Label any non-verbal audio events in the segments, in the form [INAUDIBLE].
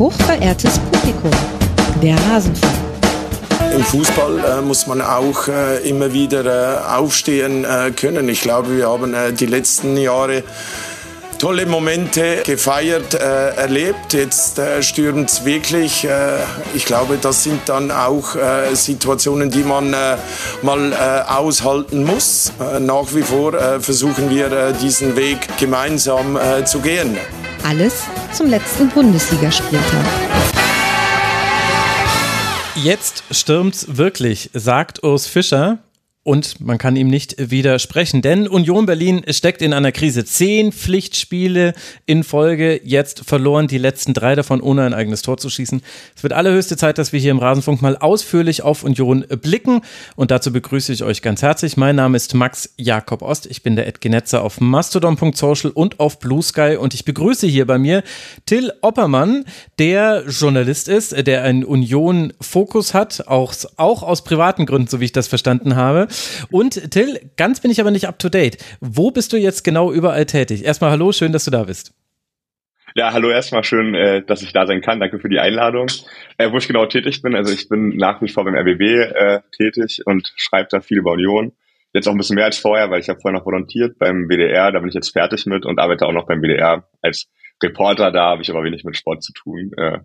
Hochverehrtes Publikum, der Rasenfunk. Im Fußball äh, muss man auch äh, immer wieder äh, aufstehen äh, können. Ich glaube, wir haben äh, die letzten Jahre tolle Momente gefeiert, äh, erlebt. Jetzt äh, stürmt es wirklich. Äh, ich glaube, das sind dann auch äh, Situationen, die man äh, mal aushalten muss. Nach wie vor versuchen wir, diesen Weg gemeinsam zu gehen. Alles zum letzten Bundesligaspieltag. Jetzt stürmt's wirklich, sagt Urs Fischer. Und man kann ihm nicht widersprechen, denn Union Berlin steckt in einer Krise. Zehn Pflichtspiele in Folge, jetzt verloren, die letzten drei davon, ohne ein eigenes Tor zu schießen. Es wird allerhöchste Zeit, dass wir hier im Rasenfunk mal ausführlich auf Union blicken. Und dazu begrüße ich euch ganz herzlich. Mein Name ist Max Jakob Ost. Ich bin der Edgenetzer auf mastodon.social und auf Blue Sky. Und ich begrüße hier bei mir Till Oppermann, der Journalist ist, der einen Union-Fokus hat, auch, auch aus privaten Gründen, so wie ich das verstanden habe. Und Till, ganz bin ich aber nicht up to date. Wo bist du jetzt genau überall tätig? Erstmal hallo, schön, dass du da bist. Ja, hallo erstmal schön, äh, dass ich da sein kann. Danke für die Einladung. Äh, wo ich genau tätig bin, also ich bin nach wie vor beim RBB äh, tätig und schreibe da viel über Union. Jetzt auch ein bisschen mehr als vorher, weil ich habe vorher noch volontiert beim WDR, da bin ich jetzt fertig mit und arbeite auch noch beim WDR als Reporter. Da habe ich aber wenig mit Sport zu tun. Äh,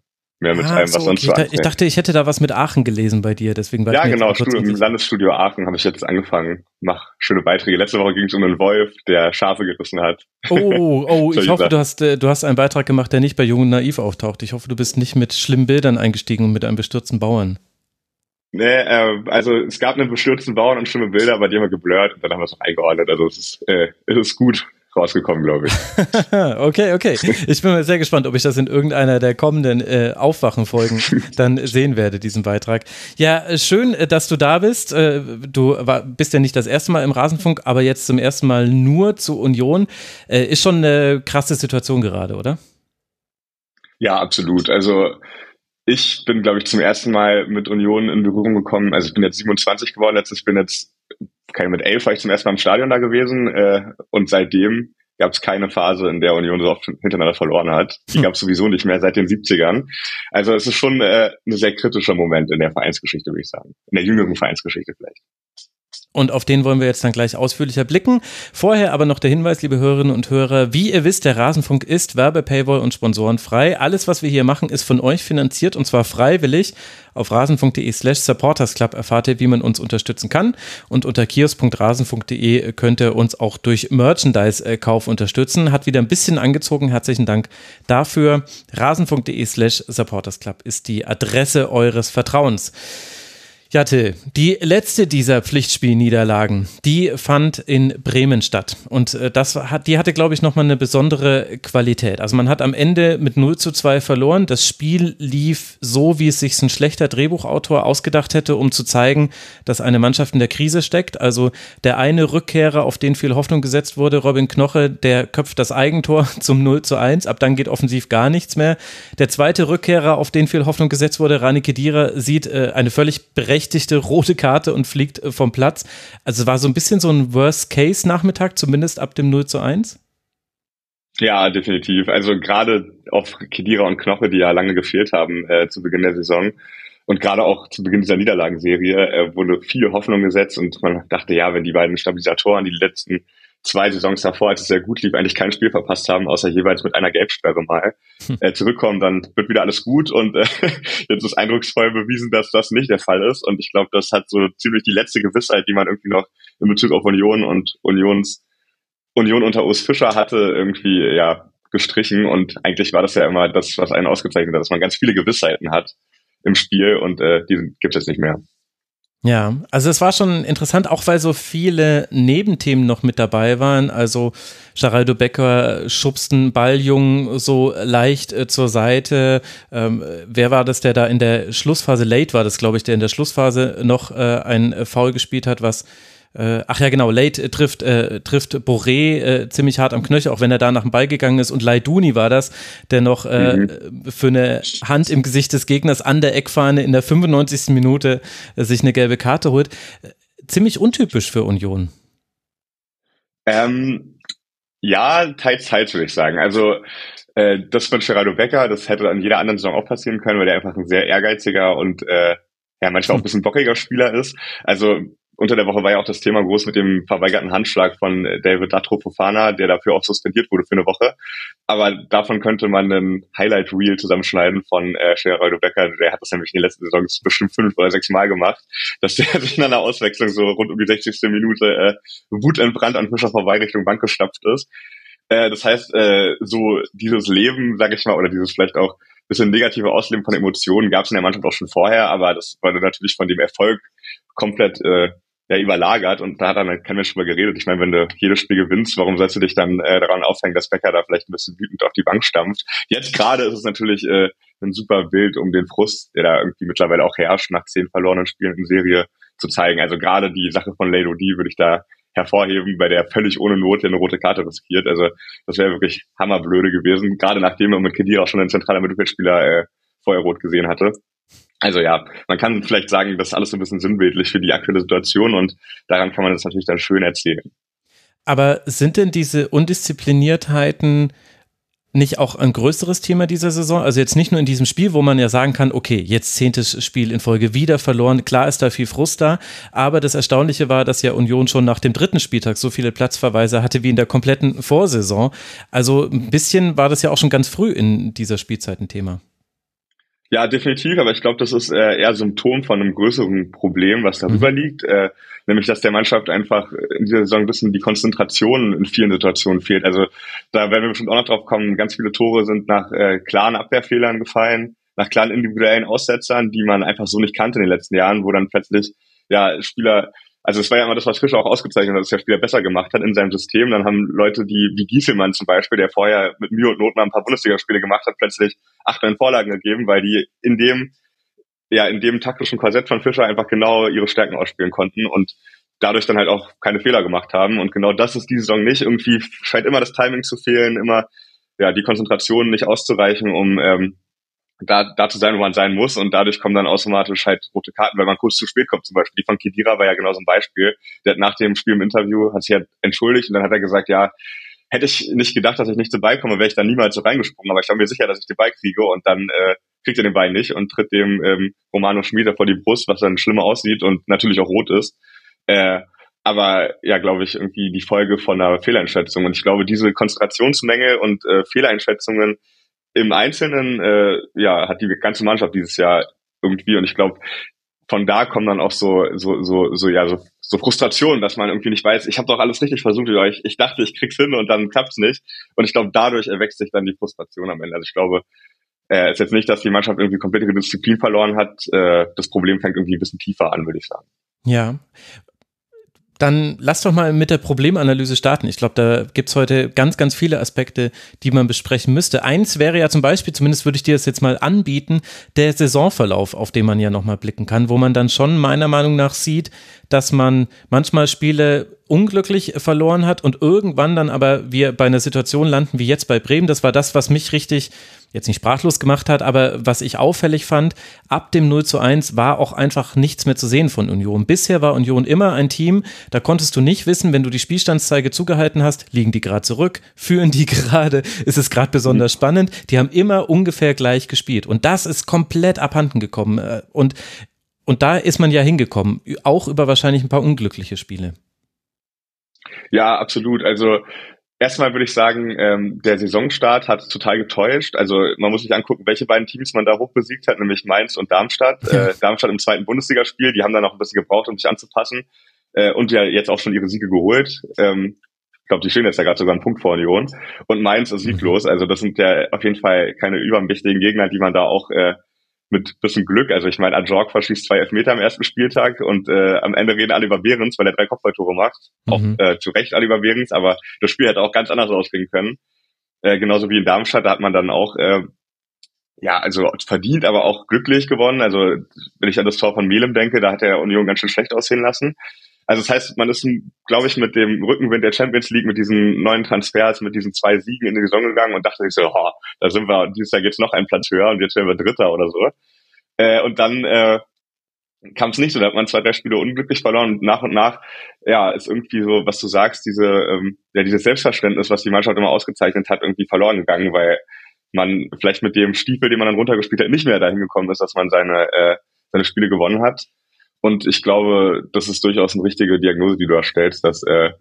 mehr mit Ah, allem, so, was sonst okay. so ich, ich dachte, ich hätte da was mit Aachen gelesen bei dir, deswegen war Ja, ich genau, Studio, im. Landesstudio Aachen habe ich jetzt angefangen. Mach schöne Beiträge. Letzte Woche ging es um einen Wolf, der Schafe gerissen hat. Oh, oh, [LAUGHS] ich Solche hoffe, du hast, äh, du hast einen Beitrag gemacht, der nicht bei Jung und Naiv auftaucht. Ich hoffe, du bist nicht mit schlimmen Bildern eingestiegen und mit einem bestürzten Bauern. Nee, äh, also es gab einen bestürzten Bauern und schlimme Bilder, aber die haben wir geblurrt und dann haben wir es noch eingeordnet. Also es ist, äh, es ist gut rausgekommen, glaube ich. [LAUGHS] okay, okay. Ich bin mal sehr gespannt, ob ich das in irgendeiner der kommenden äh, Aufwachen-Folgen [LAUGHS] dann sehen werde, diesen Beitrag. Ja, äh, schön, äh, dass du da bist. Äh, Du war, bist ja nicht das erste Mal im Rasenfunk, aber jetzt zum ersten Mal nur zu Union. Ist schon eine krasse Situation gerade, oder? Ja, absolut. Also ich bin, glaube ich, zum ersten Mal mit Union in Berührung gekommen. Also ich bin jetzt 27 geworden, letztes bin jetzt, keine mit elf war ich zum ersten Mal im Stadion da gewesen äh, und seitdem gab es keine Phase, in der Union so oft hintereinander verloren hat. Die gab es sowieso nicht mehr seit den 70ern. Also es ist schon äh, ein sehr kritischer Moment in der Vereinsgeschichte, würde ich sagen. In der jüngeren Vereinsgeschichte vielleicht. Und auf den wollen wir jetzt dann gleich ausführlicher blicken. Vorher aber noch der Hinweis, liebe Hörerinnen und Hörer, wie ihr wisst, der Rasenfunk ist Werbe, Paywall und Sponsoren frei. Alles, was wir hier machen, ist von euch finanziert und zwar freiwillig. Auf rasenfunk.de slash supportersclub erfahrt ihr, wie man uns unterstützen kann. Und unter kiosk.rasenfunk.de könnt ihr uns auch durch Merchandise-Kauf unterstützen. Hat wieder ein bisschen angezogen. Herzlichen Dank dafür. Rasenfunk.de slash supportersclub ist die Adresse eures Vertrauens. Ja, Till, die letzte dieser Pflichtspielniederlagen, die fand in Bremen statt. Und äh, das hat, die hatte, glaube ich, nochmal eine besondere Qualität. Also man hat am Ende mit 0 zu 2 verloren. Das Spiel lief so, wie es sich ein schlechter Drehbuchautor ausgedacht hätte, um zu zeigen, dass eine Mannschaft in der Krise steckt. Also der eine Rückkehrer, auf den viel Hoffnung gesetzt wurde, Robin Knoche, der köpft das Eigentor [LAUGHS] zum 0 zu 1. Ab dann geht offensiv gar nichts mehr. Der zweite Rückkehrer, auf den viel Hoffnung gesetzt wurde, Rani Kedira, sieht äh, eine völlig berechtigte rote Karte und fliegt äh, vom Platz. Also es war so ein bisschen so ein Worst-Case-Nachmittag, zumindest ab dem 0 zu 1. Ja, definitiv. Also gerade auf Kedira und Knoche, die ja lange gefehlt haben äh, zu Beginn der Saison. Und gerade auch zu Beginn dieser Niederlagenserie äh, wurde viel Hoffnung gesetzt und man dachte, ja, wenn die beiden Stabilisatoren, die letzten zwei Saisons davor, als es sehr gut lief, eigentlich kein Spiel verpasst haben, außer jeweils mit einer Gelbsperre mal, äh, zurückkommen, dann wird wieder alles gut und äh, [LAUGHS] jetzt ist eindrucksvoll bewiesen, dass das nicht der Fall ist und ich glaube, das hat so ziemlich die letzte Gewissheit, die man irgendwie noch in Bezug auf Union und Unions Union unter Urs Fischer hatte, irgendwie ja gestrichen und eigentlich war das ja immer das, was einen ausgezeichnet hat, dass man ganz viele Gewissheiten hat im Spiel und äh, die gibt es nicht mehr. Ja, also es war schon interessant, auch weil so viele Nebenthemen noch mit dabei waren. Also Geraldo Becker schubst einen Balljungen so leicht äh, zur Seite. Ähm, wer war das, der da in der Schlussphase, Late war das, glaube ich, der in der Schlussphase noch äh, ein Foul gespielt hat, was äh, ach ja, genau, Late äh, trifft, äh, trifft Boré äh, ziemlich hart am Knöchel, auch wenn er da nach dem Ball gegangen ist. Und Laiduni war das, der noch äh, Mhm. für eine Hand im Gesicht des Gegners an der Eckfahne in der 95. Minute äh, sich eine gelbe Karte holt. Ziemlich untypisch für Union. Ähm, Ja, teils, teils würde ich sagen. Also äh, das von Gerardo Becker, das hätte an jeder anderen Saison auch passieren können, weil der einfach ein sehr ehrgeiziger und äh, ja manchmal auch ein bisschen bockiger Spieler ist. Also unter der Woche war ja auch das Thema groß mit dem verweigerten Handschlag von äh, David Datro Fofana, der dafür auch suspendiert wurde für eine Woche. Aber davon könnte man einen Highlight-Reel zusammenschneiden von äh, Gerardo Becker. Der hat das nämlich in den letzten Saisons bestimmt fünf oder sechs Mal gemacht, dass der [LAUGHS] in einer Auswechslung so rund um die 60. Minute äh, wutentbrannt an Fischer vorbei Richtung Bank gestapft ist. Äh, das heißt, äh, so dieses Leben, sag ich mal, oder dieses vielleicht auch bisschen negative Ausleben von Emotionen gab es in der Mannschaft auch schon vorher, aber das war natürlich von dem Erfolg komplett äh, ja, überlagert und da hat dann kein Mensch drüber geredet. Ich meine, wenn du jedes Spiel gewinnst, warum sollst du dich dann äh, daran aufhängen, dass Becker da vielleicht ein bisschen wütend auf die Bank stampft? Jetzt gerade ist es natürlich äh, ein super Bild, um den Frust, der da irgendwie mittlerweile auch herrscht, nach zehn verlorenen Spielen in Serie zu zeigen. Also gerade die Sache von Lado D würde ich da hervorheben, bei der völlig ohne Not eine rote Karte riskiert. Also das wäre wirklich hammerblöde gewesen, gerade nachdem man mit Kedira auch schon einen zentraler Mittelfeldspieler äh, vorher rot gesehen hatte. Also ja, man kann vielleicht sagen, das ist alles so ein bisschen sinnbildlich für die aktuelle Situation und daran kann man das natürlich dann schön erzählen. Aber sind denn diese Undiszipliniertheiten nicht auch ein größeres Thema dieser Saison? Also jetzt nicht nur in diesem Spiel, wo man ja sagen kann, okay, jetzt zehntes Spiel in Folge wieder verloren. Klar ist da viel Frust da, aber das Erstaunliche war, dass ja Union schon nach dem dritten Spieltag so viele Platzverweise hatte wie in der kompletten Vorsaison. Also ein bisschen war das ja auch schon ganz früh in dieser Spielzeit ein Thema. Ja, definitiv, aber ich glaube, das ist äh, eher Symptom von einem größeren Problem, was darüber mhm. liegt, äh, nämlich dass der Mannschaft einfach in dieser Saison ein bisschen die Konzentration in vielen Situationen fehlt. Also da werden wir bestimmt auch noch drauf kommen, ganz viele Tore sind nach äh, klaren Abwehrfehlern gefallen, nach klaren individuellen Aussetzern, die man einfach so nicht kannte in den letzten Jahren, wo dann plötzlich ja Spieler also es war ja immer das, was Fischer auch ausgezeichnet hat, dass der Spieler besser gemacht hat in seinem System. Dann haben Leute, die wie Gieselmann zum Beispiel, der vorher mit Mühe und Not mal ein paar Bundesligaspiele gemacht hat, plötzlich acht neun Vorlagen gegeben, weil die in dem ja in dem taktischen Korsett von Fischer einfach genau ihre Stärken ausspielen konnten und dadurch dann halt auch keine Fehler gemacht haben. Und genau das ist diese Saison nicht. Irgendwie scheint immer das Timing zu fehlen, immer ja die Konzentration nicht auszureichen, um ähm, da, da zu sein, wo man sein muss und dadurch kommen dann automatisch halt rote Karten, weil man kurz zu spät kommt zum Beispiel. Die von Kedira war ja genau so ein Beispiel. Der hat nach dem Spiel im Interview, hat sich ja entschuldigt und dann hat er gesagt, ja, hätte ich nicht gedacht, dass ich nicht dabei komme, wäre ich dann niemals so reingesprungen, aber ich war mir sicher, dass ich den Ball kriege und dann äh, kriegt er den Ball nicht und tritt dem ähm, Romano Schmieder vor die Brust, was dann schlimmer aussieht und natürlich auch rot ist. Äh, aber ja, glaube ich, irgendwie die Folge von einer Fehleinschätzung. Und ich glaube, diese Konzentrationsmenge und äh, Fehleinschätzungen im Einzelnen äh, ja hat die ganze Mannschaft dieses Jahr irgendwie und ich glaube von da kommen dann auch so so so so ja so, so Frustrationen, dass man irgendwie nicht weiß, ich habe doch alles richtig versucht euch, ich dachte, ich krieg's hin und dann klappt's nicht und ich glaube dadurch erwächst sich dann die Frustration am Ende. Also ich glaube äh, ist jetzt nicht, dass die Mannschaft irgendwie komplett ihre Disziplin verloren hat. Äh, das Problem fängt irgendwie ein bisschen tiefer an, würde ich sagen. Ja dann lass doch mal mit der Problemanalyse starten. Ich glaube, da gibt's heute ganz, ganz viele Aspekte, die man besprechen müsste. Eins wäre ja zum Beispiel, zumindest würde ich dir das jetzt mal anbieten, der Saisonverlauf, auf den man ja nochmal blicken kann, wo man dann schon meiner Meinung nach sieht, dass man manchmal Spiele unglücklich verloren hat und irgendwann dann aber wir bei einer Situation landen wie jetzt bei Bremen. Das war das, was mich richtig jetzt nicht sprachlos gemacht hat, aber was ich auffällig fand, ab dem 0 zu 1 war auch einfach nichts mehr zu sehen von Union. Bisher war Union immer ein Team, da konntest du nicht wissen, wenn du die Spielstandszeige zugehalten hast, liegen die gerade zurück, führen die [LAUGHS] gerade, ist es gerade besonders spannend. Die haben immer ungefähr gleich gespielt und das ist komplett abhanden gekommen äh, und und da ist man ja hingekommen, auch über wahrscheinlich ein paar unglückliche Spiele. Ja, absolut. Also Erstmal würde ich sagen, ähm, der Saisonstart hat total getäuscht. Also man muss sich angucken, welche beiden Teams man da hoch besiegt hat, nämlich Mainz und Darmstadt. Äh, Darmstadt im zweiten Bundesligaspiel, die haben dann noch ein bisschen gebraucht, um sich anzupassen äh, und ja jetzt auch schon ihre Siege geholt. Ähm, ich glaube, die stehen jetzt ja gerade sogar einen Punkt vor Union. Und Mainz ist sieglos. Also das sind ja auf jeden Fall keine übermächtigen Gegner, die man da auch äh, mit bisschen Glück. Also ich meine, Ajork verschießt zwei Elfmeter am ersten Spieltag und äh, am Ende reden alle über Behrens, weil er drei Kopfballtore macht. Mhm. Auch äh, zu Recht alle über Behrens, aber das Spiel hätte auch ganz anders ausgehen können. Äh, genauso wie in Darmstadt, da hat man dann auch äh, ja, also verdient, aber auch glücklich gewonnen. Also wenn ich an das Tor von Melem denke, da hat der Union ganz schön schlecht aussehen lassen. Also das heißt, man ist, glaube ich, mit dem Rückenwind der Champions League, mit diesen neuen Transfers, mit diesen zwei Siegen in die Saison gegangen und dachte sich so, oh, da sind wir, dieses Jahr geht's noch einen Platz höher und jetzt werden wir Dritter oder so. Äh, und dann, äh, kam es nicht so. Da hat man zwei, drei Spiele unglücklich verloren und nach und nach, ja, ist irgendwie so, was du sagst, diese, ähm, ja, dieses Selbstverständnis, was die Mannschaft immer ausgezeichnet hat, irgendwie verloren gegangen, weil man vielleicht mit dem Stiefel, den man dann runtergespielt hat, nicht mehr dahin gekommen ist, dass man seine, äh, seine Spiele gewonnen hat. Und ich glaube, das ist durchaus eine richtige Diagnose, die du da stellst, dass äh,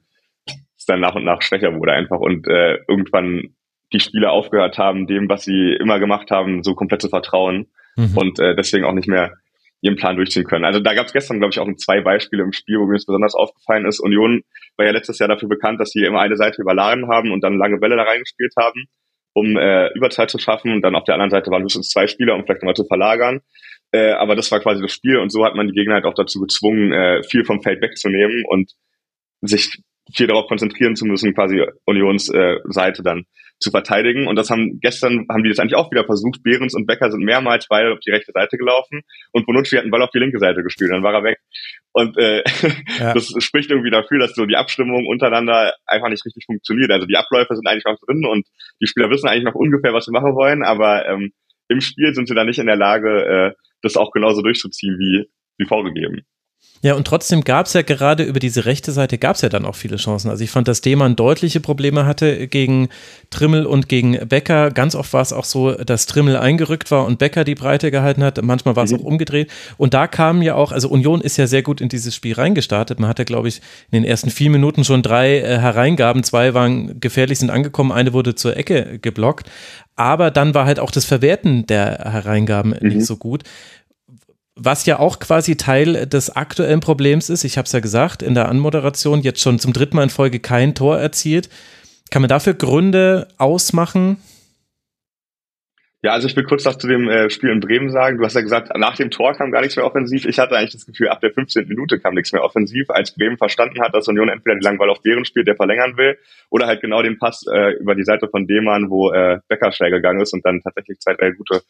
es dann nach und nach schwächer wurde einfach und äh, irgendwann die Spieler aufgehört haben, dem, was sie immer gemacht haben, so komplett zu vertrauen mhm. und äh, deswegen auch nicht mehr ihren Plan durchziehen können. Also da gab es gestern, glaube ich, auch zwei Beispiele im Spiel, wo mir das besonders aufgefallen ist. Union war ja letztes Jahr dafür bekannt, dass sie immer eine Seite überladen haben und dann lange Bälle da reingespielt haben, um äh, Überzeit zu schaffen. Und dann auf der anderen Seite waren höchstens zwei Spieler, um vielleicht nochmal zu verlagern. Äh, aber das war quasi das Spiel und so hat man die Gegner halt auch dazu gezwungen, äh, viel vom Feld wegzunehmen und sich viel darauf konzentrieren zu müssen, quasi Unions äh, Seite dann zu verteidigen. Und das haben gestern haben die das eigentlich auch wieder versucht. Behrens und Becker sind mehrmals beide auf die rechte Seite gelaufen und Bonucci hat einen Ball auf die linke Seite gespielt. Dann war er weg. Und äh, [LAUGHS] ja. das spricht irgendwie dafür, dass so die Abstimmung untereinander einfach nicht richtig funktioniert. Also die Abläufe sind eigentlich noch drin und die Spieler wissen eigentlich noch ungefähr, was sie machen wollen, aber ähm, im Spiel sind sie dann nicht in der Lage, äh, das auch genauso durchzuziehen wie, wie vorgegeben. Ja, und trotzdem gab es ja gerade über diese rechte Seite gab es ja dann auch viele Chancen. Also ich fand, dass Demann deutliche Probleme hatte gegen Trimmel und gegen Becker. Ganz oft war es auch so, dass Trimmel eingerückt war und Becker die Breite gehalten hat. Manchmal war es mhm. auch umgedreht. Und da kamen ja auch, also Union ist ja sehr gut in dieses Spiel reingestartet. Man hatte, glaube ich, in den ersten vier Minuten schon drei äh, Hereingaben. Zwei waren gefährlich, sind angekommen. Eine wurde zur Ecke geblockt. Aber dann war halt auch das Verwerten der Hereingaben mhm. nicht so gut was ja auch quasi Teil des aktuellen Problems ist, ich habe es ja gesagt, in der Anmoderation jetzt schon zum dritten Mal in Folge kein Tor erzielt. Kann man dafür Gründe ausmachen? Ja, also ich will kurz was zu dem äh, Spiel in Bremen sagen. Du hast ja gesagt, nach dem Tor kam gar nichts mehr offensiv. Ich hatte eigentlich das Gefühl, ab der 15. Minute kam nichts mehr offensiv, als Bremen verstanden hat, dass Union entweder die langen Ball auf deren spielt, der verlängern will, oder halt genau den Pass äh, über die Seite von Demann, wo äh, Becker schnell gegangen ist und dann tatsächlich zwei, drei gute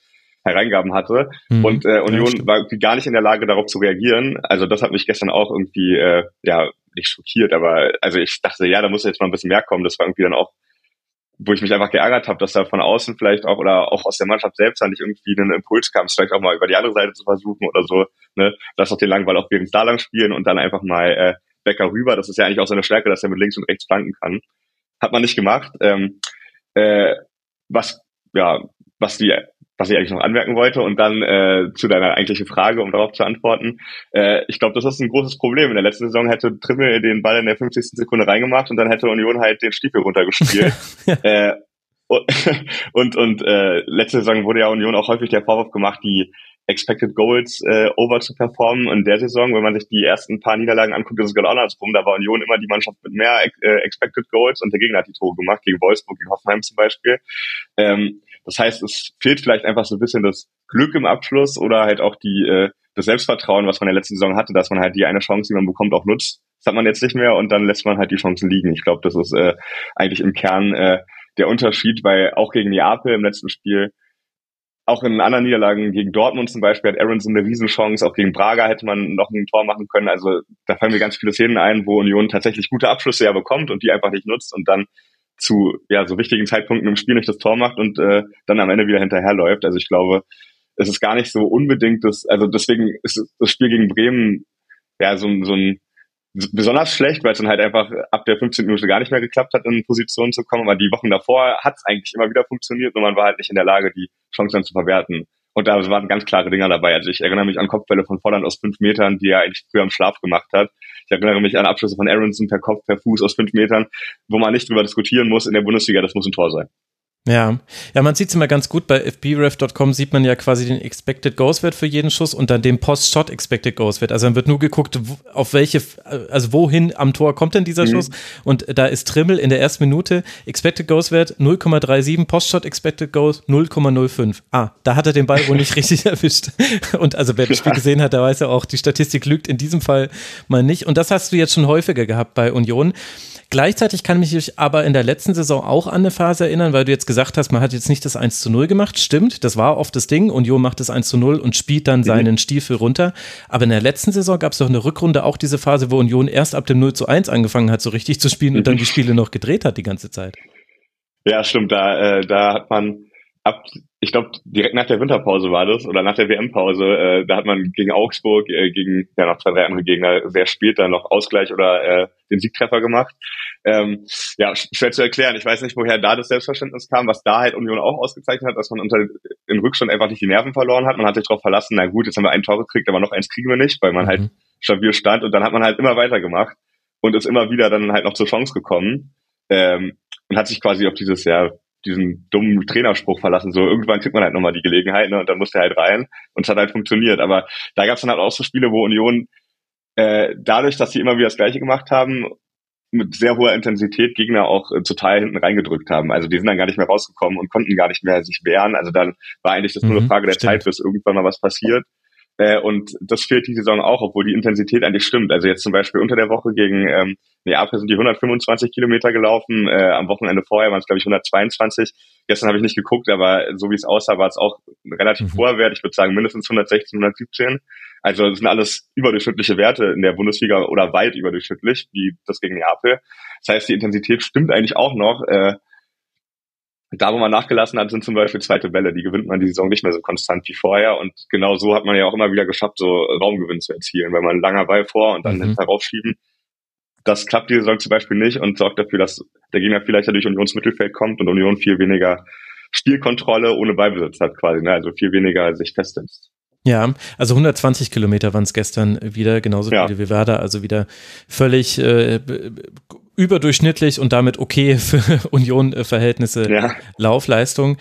Hereingaben hatte. Mhm. Und äh, Union ja, war irgendwie gar nicht in der Lage, darauf zu reagieren. Also das hat mich gestern auch irgendwie, äh, ja, nicht schockiert, aber also ich dachte, ja, da muss jetzt mal ein bisschen mehr kommen. Das war irgendwie dann auch, wo ich mich einfach geärgert habe, dass da von außen vielleicht auch oder auch aus der Mannschaft selbst dann nicht irgendwie einen Impuls kam, es vielleicht auch mal über die andere Seite zu versuchen oder so, ne, lass doch den langen Ball auch während da lang spielen und dann einfach mal äh, Becker rüber. Das ist ja eigentlich auch seine Stärke, dass er mit links und rechts flanken kann. Hat man nicht gemacht. Ähm, äh, was ja, was die was ich eigentlich noch anmerken wollte und dann äh, zu deiner eigentlichen Frage, um darauf zu antworten. Äh, ich glaube, das ist ein großes Problem. In der letzten Saison hätte Trimmel den Ball in der 50. Sekunde reingemacht und dann hätte Union halt den Stiefel runtergespielt. [LAUGHS] äh, und und, und äh, letzte Saison wurde ja Union auch häufig der Vorwurf gemacht, die Expected Goals äh, over zu performen. In der Saison, wenn man sich die ersten paar Niederlagen anguckt, ist es genau andersrum. Da war Union immer die Mannschaft mit mehr äh, Expected Goals und der Gegner hat die Tore gemacht, gegen Wolfsburg, gegen Hoffenheim zum Beispiel. Ähm, das heißt, es fehlt vielleicht einfach so ein bisschen das Glück im Abschluss oder halt auch die, äh, das Selbstvertrauen, was man in der letzten Saison hatte, dass man halt die eine Chance, die man bekommt, auch nutzt. Das hat man jetzt nicht mehr und dann lässt man halt die Chancen liegen. Ich glaube, das ist äh, eigentlich im Kern äh, der Unterschied, weil auch gegen Neapel im letzten Spiel, auch in anderen Niederlagen gegen Dortmund zum Beispiel hat Aronson eine Riesenchance, auch gegen Braga hätte man noch ein Tor machen können. Also da fallen mir ganz viele Szenen ein, wo Union tatsächlich gute Abschlüsse ja bekommt und die einfach nicht nutzt und dann zu ja so wichtigen Zeitpunkten im Spiel nicht das Tor macht und äh, dann am Ende wieder hinterherläuft. Also ich glaube, es ist gar nicht so unbedingt das, also deswegen ist das Spiel gegen Bremen ja so, so ein besonders schlecht, weil es dann halt einfach ab der 15. Minute gar nicht mehr geklappt hat, in Positionen zu kommen. Aber die Wochen davor hat es eigentlich immer wieder funktioniert und man war halt nicht in der Lage, die Chance dann zu verwerten. Und da waren ganz klare Dinger dabei. Also ich erinnere mich an Kopfbälle von Volland aus fünf Metern, die er eigentlich früher im Schlaf gemacht hat. Ich erinnere mich an Abschlüsse von Aronson per Kopf, per Fuß aus fünf Metern, wo man nicht drüber diskutieren muss in der Bundesliga, das muss ein Tor sein. Ja, ja, man sieht es immer ganz gut. Bei fbref.com sieht man ja quasi den Expected Goals Wert für jeden Schuss und dann den Post-Shot Expected Goals Wert. Also dann wird nur geguckt, auf welche, also wohin am Tor kommt denn dieser mhm. Schuss. Und da ist Trimmel in der ersten Minute Expected Goals Wert 0,37, Post-Shot Expected Goals 0,05. Ah, da hat er den Ball wohl nicht [LAUGHS] richtig erwischt. Und also wer das Spiel gesehen hat, der weiß ja auch, die Statistik lügt in diesem Fall mal nicht. Und das hast du jetzt schon häufiger gehabt bei Union. Gleichzeitig kann mich mich aber in der letzten Saison auch an eine Phase erinnern, weil du jetzt gesagt hast, man hat jetzt nicht das 1 zu 0 gemacht. Stimmt, das war oft das Ding. Union macht das 1 zu 0 und spielt dann mhm. seinen Stiefel runter. Aber in der letzten Saison gab es doch eine Rückrunde auch diese Phase, wo Union erst ab dem 0 zu 1 angefangen hat, so richtig zu spielen und dann die Spiele noch gedreht hat die ganze Zeit. Ja, stimmt. Da, äh, da hat man ab, ich glaube, direkt nach der Winterpause war das oder nach der WM-Pause, äh, da hat man gegen Augsburg, äh, gegen ja noch zwei, drei andere Gegner sehr spät dann noch Ausgleich oder äh, den Siegtreffer gemacht. Ähm, ja, schwer zu erklären. Ich weiß nicht, woher da das Selbstverständnis kam, was da halt Union auch ausgezeichnet hat, dass man unter im Rückstand einfach nicht die Nerven verloren hat. Man hat sich darauf verlassen, na gut, jetzt haben wir ein Tor gekriegt, aber noch eins kriegen wir nicht, weil man halt mhm. halt stabil stand und dann hat man halt immer weitergemacht und ist immer wieder dann halt noch zur Chance gekommen. Ähm, und hat sich quasi auf dieses ja diesen dummen Trainerspruch verlassen. So irgendwann kriegt man halt nochmal die Gelegenheit ne, und dann muss der halt rein und es hat halt funktioniert. Aber da gab es dann halt auch so Spiele, wo Union äh, dadurch, dass sie immer wieder das Gleiche gemacht haben, mit sehr hoher Intensität Gegner auch äh, total hinten reingedrückt haben. Also die sind dann gar nicht mehr rausgekommen und konnten gar nicht mehr sich wehren. Also dann war eigentlich das nur eine mhm, Frage der stimmt. Zeit, bis irgendwann mal was passiert. Äh, und das fehlt die Saison auch, obwohl die Intensität eigentlich stimmt. Also jetzt zum Beispiel unter der Woche gegen ähm, Neapel sind die 125 Kilometer gelaufen. Äh, am Wochenende vorher waren es, glaube ich, 122. Gestern habe ich nicht geguckt, aber so wie es aussah, war es auch relativ mhm. hoher Wert. Ich würde sagen mindestens 116, 117. Also das sind alles überdurchschnittliche Werte in der Bundesliga oder weit überdurchschnittlich, wie das gegen Neapel. Das heißt, die Intensität stimmt eigentlich auch noch. Äh, da, wo man nachgelassen hat, sind zum Beispiel zweite Bälle. Die gewinnt man die Saison nicht mehr so konstant wie vorher. Und genau so hat man ja auch immer wieder geschafft, so Raumgewinn zu erzielen, weil man langer Ball vor und dann mhm. hinterher raufschieben. Das klappt die Saison zum Beispiel nicht und sorgt dafür, dass der Gegner vielleicht durch Unions Mittelfeld kommt und Union viel weniger Spielkontrolle ohne Beibesitz hat quasi, ne? also viel weniger sich festsetzt. Ja, also 120 Kilometer waren es gestern wieder, genauso ja. viele wie Werder, also wieder völlig äh, überdurchschnittlich und damit okay für [LAUGHS] Union-Verhältnisse ja. Laufleistung.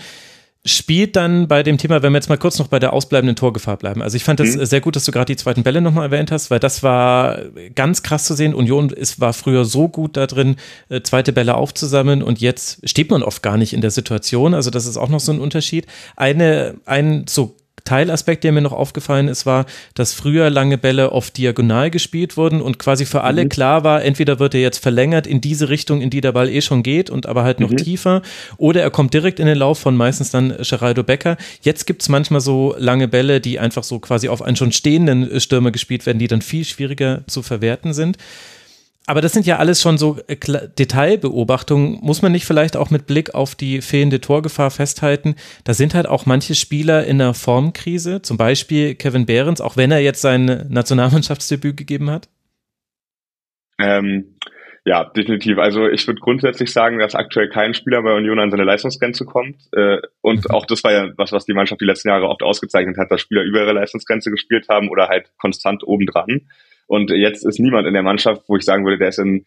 Spielt dann bei dem Thema, wenn wir jetzt mal kurz noch bei der ausbleibenden Torgefahr bleiben. Also ich fand das mhm. sehr gut, dass du gerade die zweiten Bälle nochmal erwähnt hast, weil das war ganz krass zu sehen. Union ist, war früher so gut da drin, äh, zweite Bälle aufzusammeln und jetzt steht man oft gar nicht in der Situation. Also das ist auch noch so ein Unterschied. Eine, ein so Teilaspekt, der mir noch aufgefallen ist, war, dass früher lange Bälle oft diagonal gespielt wurden und quasi für alle mhm. klar war, entweder wird er jetzt verlängert in diese Richtung, in die der Ball eh schon geht und aber halt noch mhm. tiefer, oder er kommt direkt in den Lauf von meistens dann Geraldo Becker. Jetzt gibt es manchmal so lange Bälle, die einfach so quasi auf einen schon stehenden Stürmer gespielt werden, die dann viel schwieriger zu verwerten sind. Aber das sind ja alles schon so äh, Detailbeobachtungen. Muss man nicht vielleicht auch mit Blick auf die fehlende Torgefahr festhalten? Da sind halt auch manche Spieler in einer Formkrise, zum Beispiel Kevin Behrens, auch wenn er jetzt sein Nationalmannschaftsdebüt gegeben hat? Ähm, ja, definitiv. Also ich würde grundsätzlich sagen, dass aktuell kein Spieler bei Union an seine Leistungsgrenze kommt. Äh, und mhm. auch das war ja was, was die Mannschaft die letzten Jahre oft ausgezeichnet hat, dass Spieler über ihre Leistungsgrenze gespielt haben oder halt konstant obendran. Und jetzt ist niemand in der Mannschaft, wo ich sagen würde, der ist in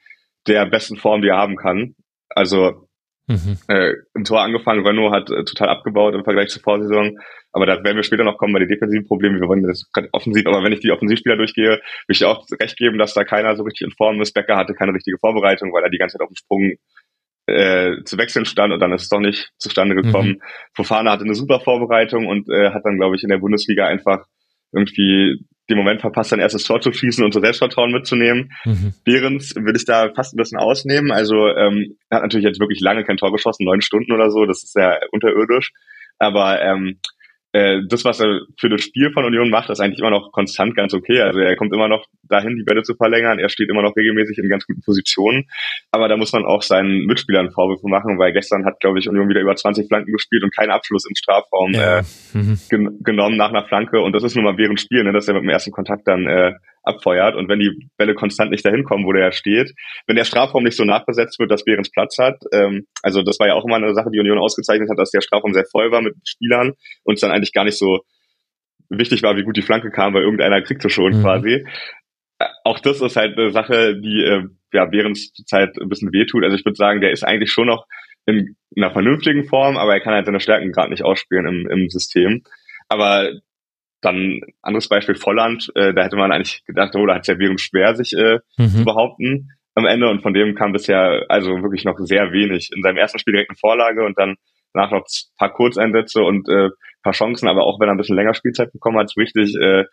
der besten Form, die er haben kann. Also mhm. äh, im Tor angefangen, Renault hat äh, total abgebaut im Vergleich zur Vorsaison. Aber da werden wir später noch kommen bei den defensiven Problemen. Wir wollen das gerade offensiv, aber wenn ich die Offensivspieler durchgehe, will ich dir auch recht geben, dass da keiner so richtig in Form ist. Becker hatte keine richtige Vorbereitung, weil er die ganze Zeit auf dem Sprung äh, zu wechseln stand und dann ist es doch nicht zustande gekommen. Mhm. Fofana hatte eine super Vorbereitung und äh, hat dann, glaube ich, in der Bundesliga einfach irgendwie den Moment verpasst, sein erstes Tor zu schießen und so Selbstvertrauen mitzunehmen. Mhm. Behrens will ich da fast ein bisschen ausnehmen. Also ähm, er hat natürlich jetzt wirklich lange kein Tor geschossen, neun Stunden oder so, das ist ja unterirdisch. Aber ähm, äh, das, was er für das Spiel von Union macht, ist eigentlich immer noch konstant ganz okay. Also er kommt immer noch dahin, die Bälle zu verlängern. Er steht immer noch regelmäßig in ganz guten Positionen. Aber da muss man auch seinen Mitspielern Vorwürfe machen, weil gestern hat, glaube ich, Union wieder über 20 Flanken gespielt und keinen Abschluss im Strafraum ja. äh, mhm. gen genommen nach einer Flanke. Und das ist nun mal während Spiel, ne, dass er mit dem ersten Kontakt dann äh, abfeuert und wenn die Bälle konstant nicht dahin kommen, wo der steht, wenn der Strafraum nicht so nachbesetzt wird, dass Behrens Platz hat, ähm, also das war ja auch immer eine Sache, die Union ausgezeichnet hat, dass der Strafraum sehr voll war mit Spielern und es dann eigentlich gar nicht so wichtig war, wie gut die Flanke kam, weil irgendeiner kriegt so schon mhm. quasi. Äh, auch das ist halt eine Sache, die äh, ja Behrens Zeit ein bisschen wehtut. Also ich würde sagen, der ist eigentlich schon noch in einer vernünftigen Form, aber er kann halt seine Stärken gerade nicht ausspielen im, im System. Aber dann anderes Beispiel Volland, äh, da hätte man eigentlich gedacht, oh, da hat es ja Währung schwer, sich äh, mhm. zu behaupten am Ende und von dem kam bisher also wirklich noch sehr wenig. In seinem ersten Spiel direkt eine Vorlage und dann danach noch ein paar Kurzeinsätze und äh, paar Chancen, aber auch wenn er ein bisschen länger Spielzeit bekommen hat, so richtig äh,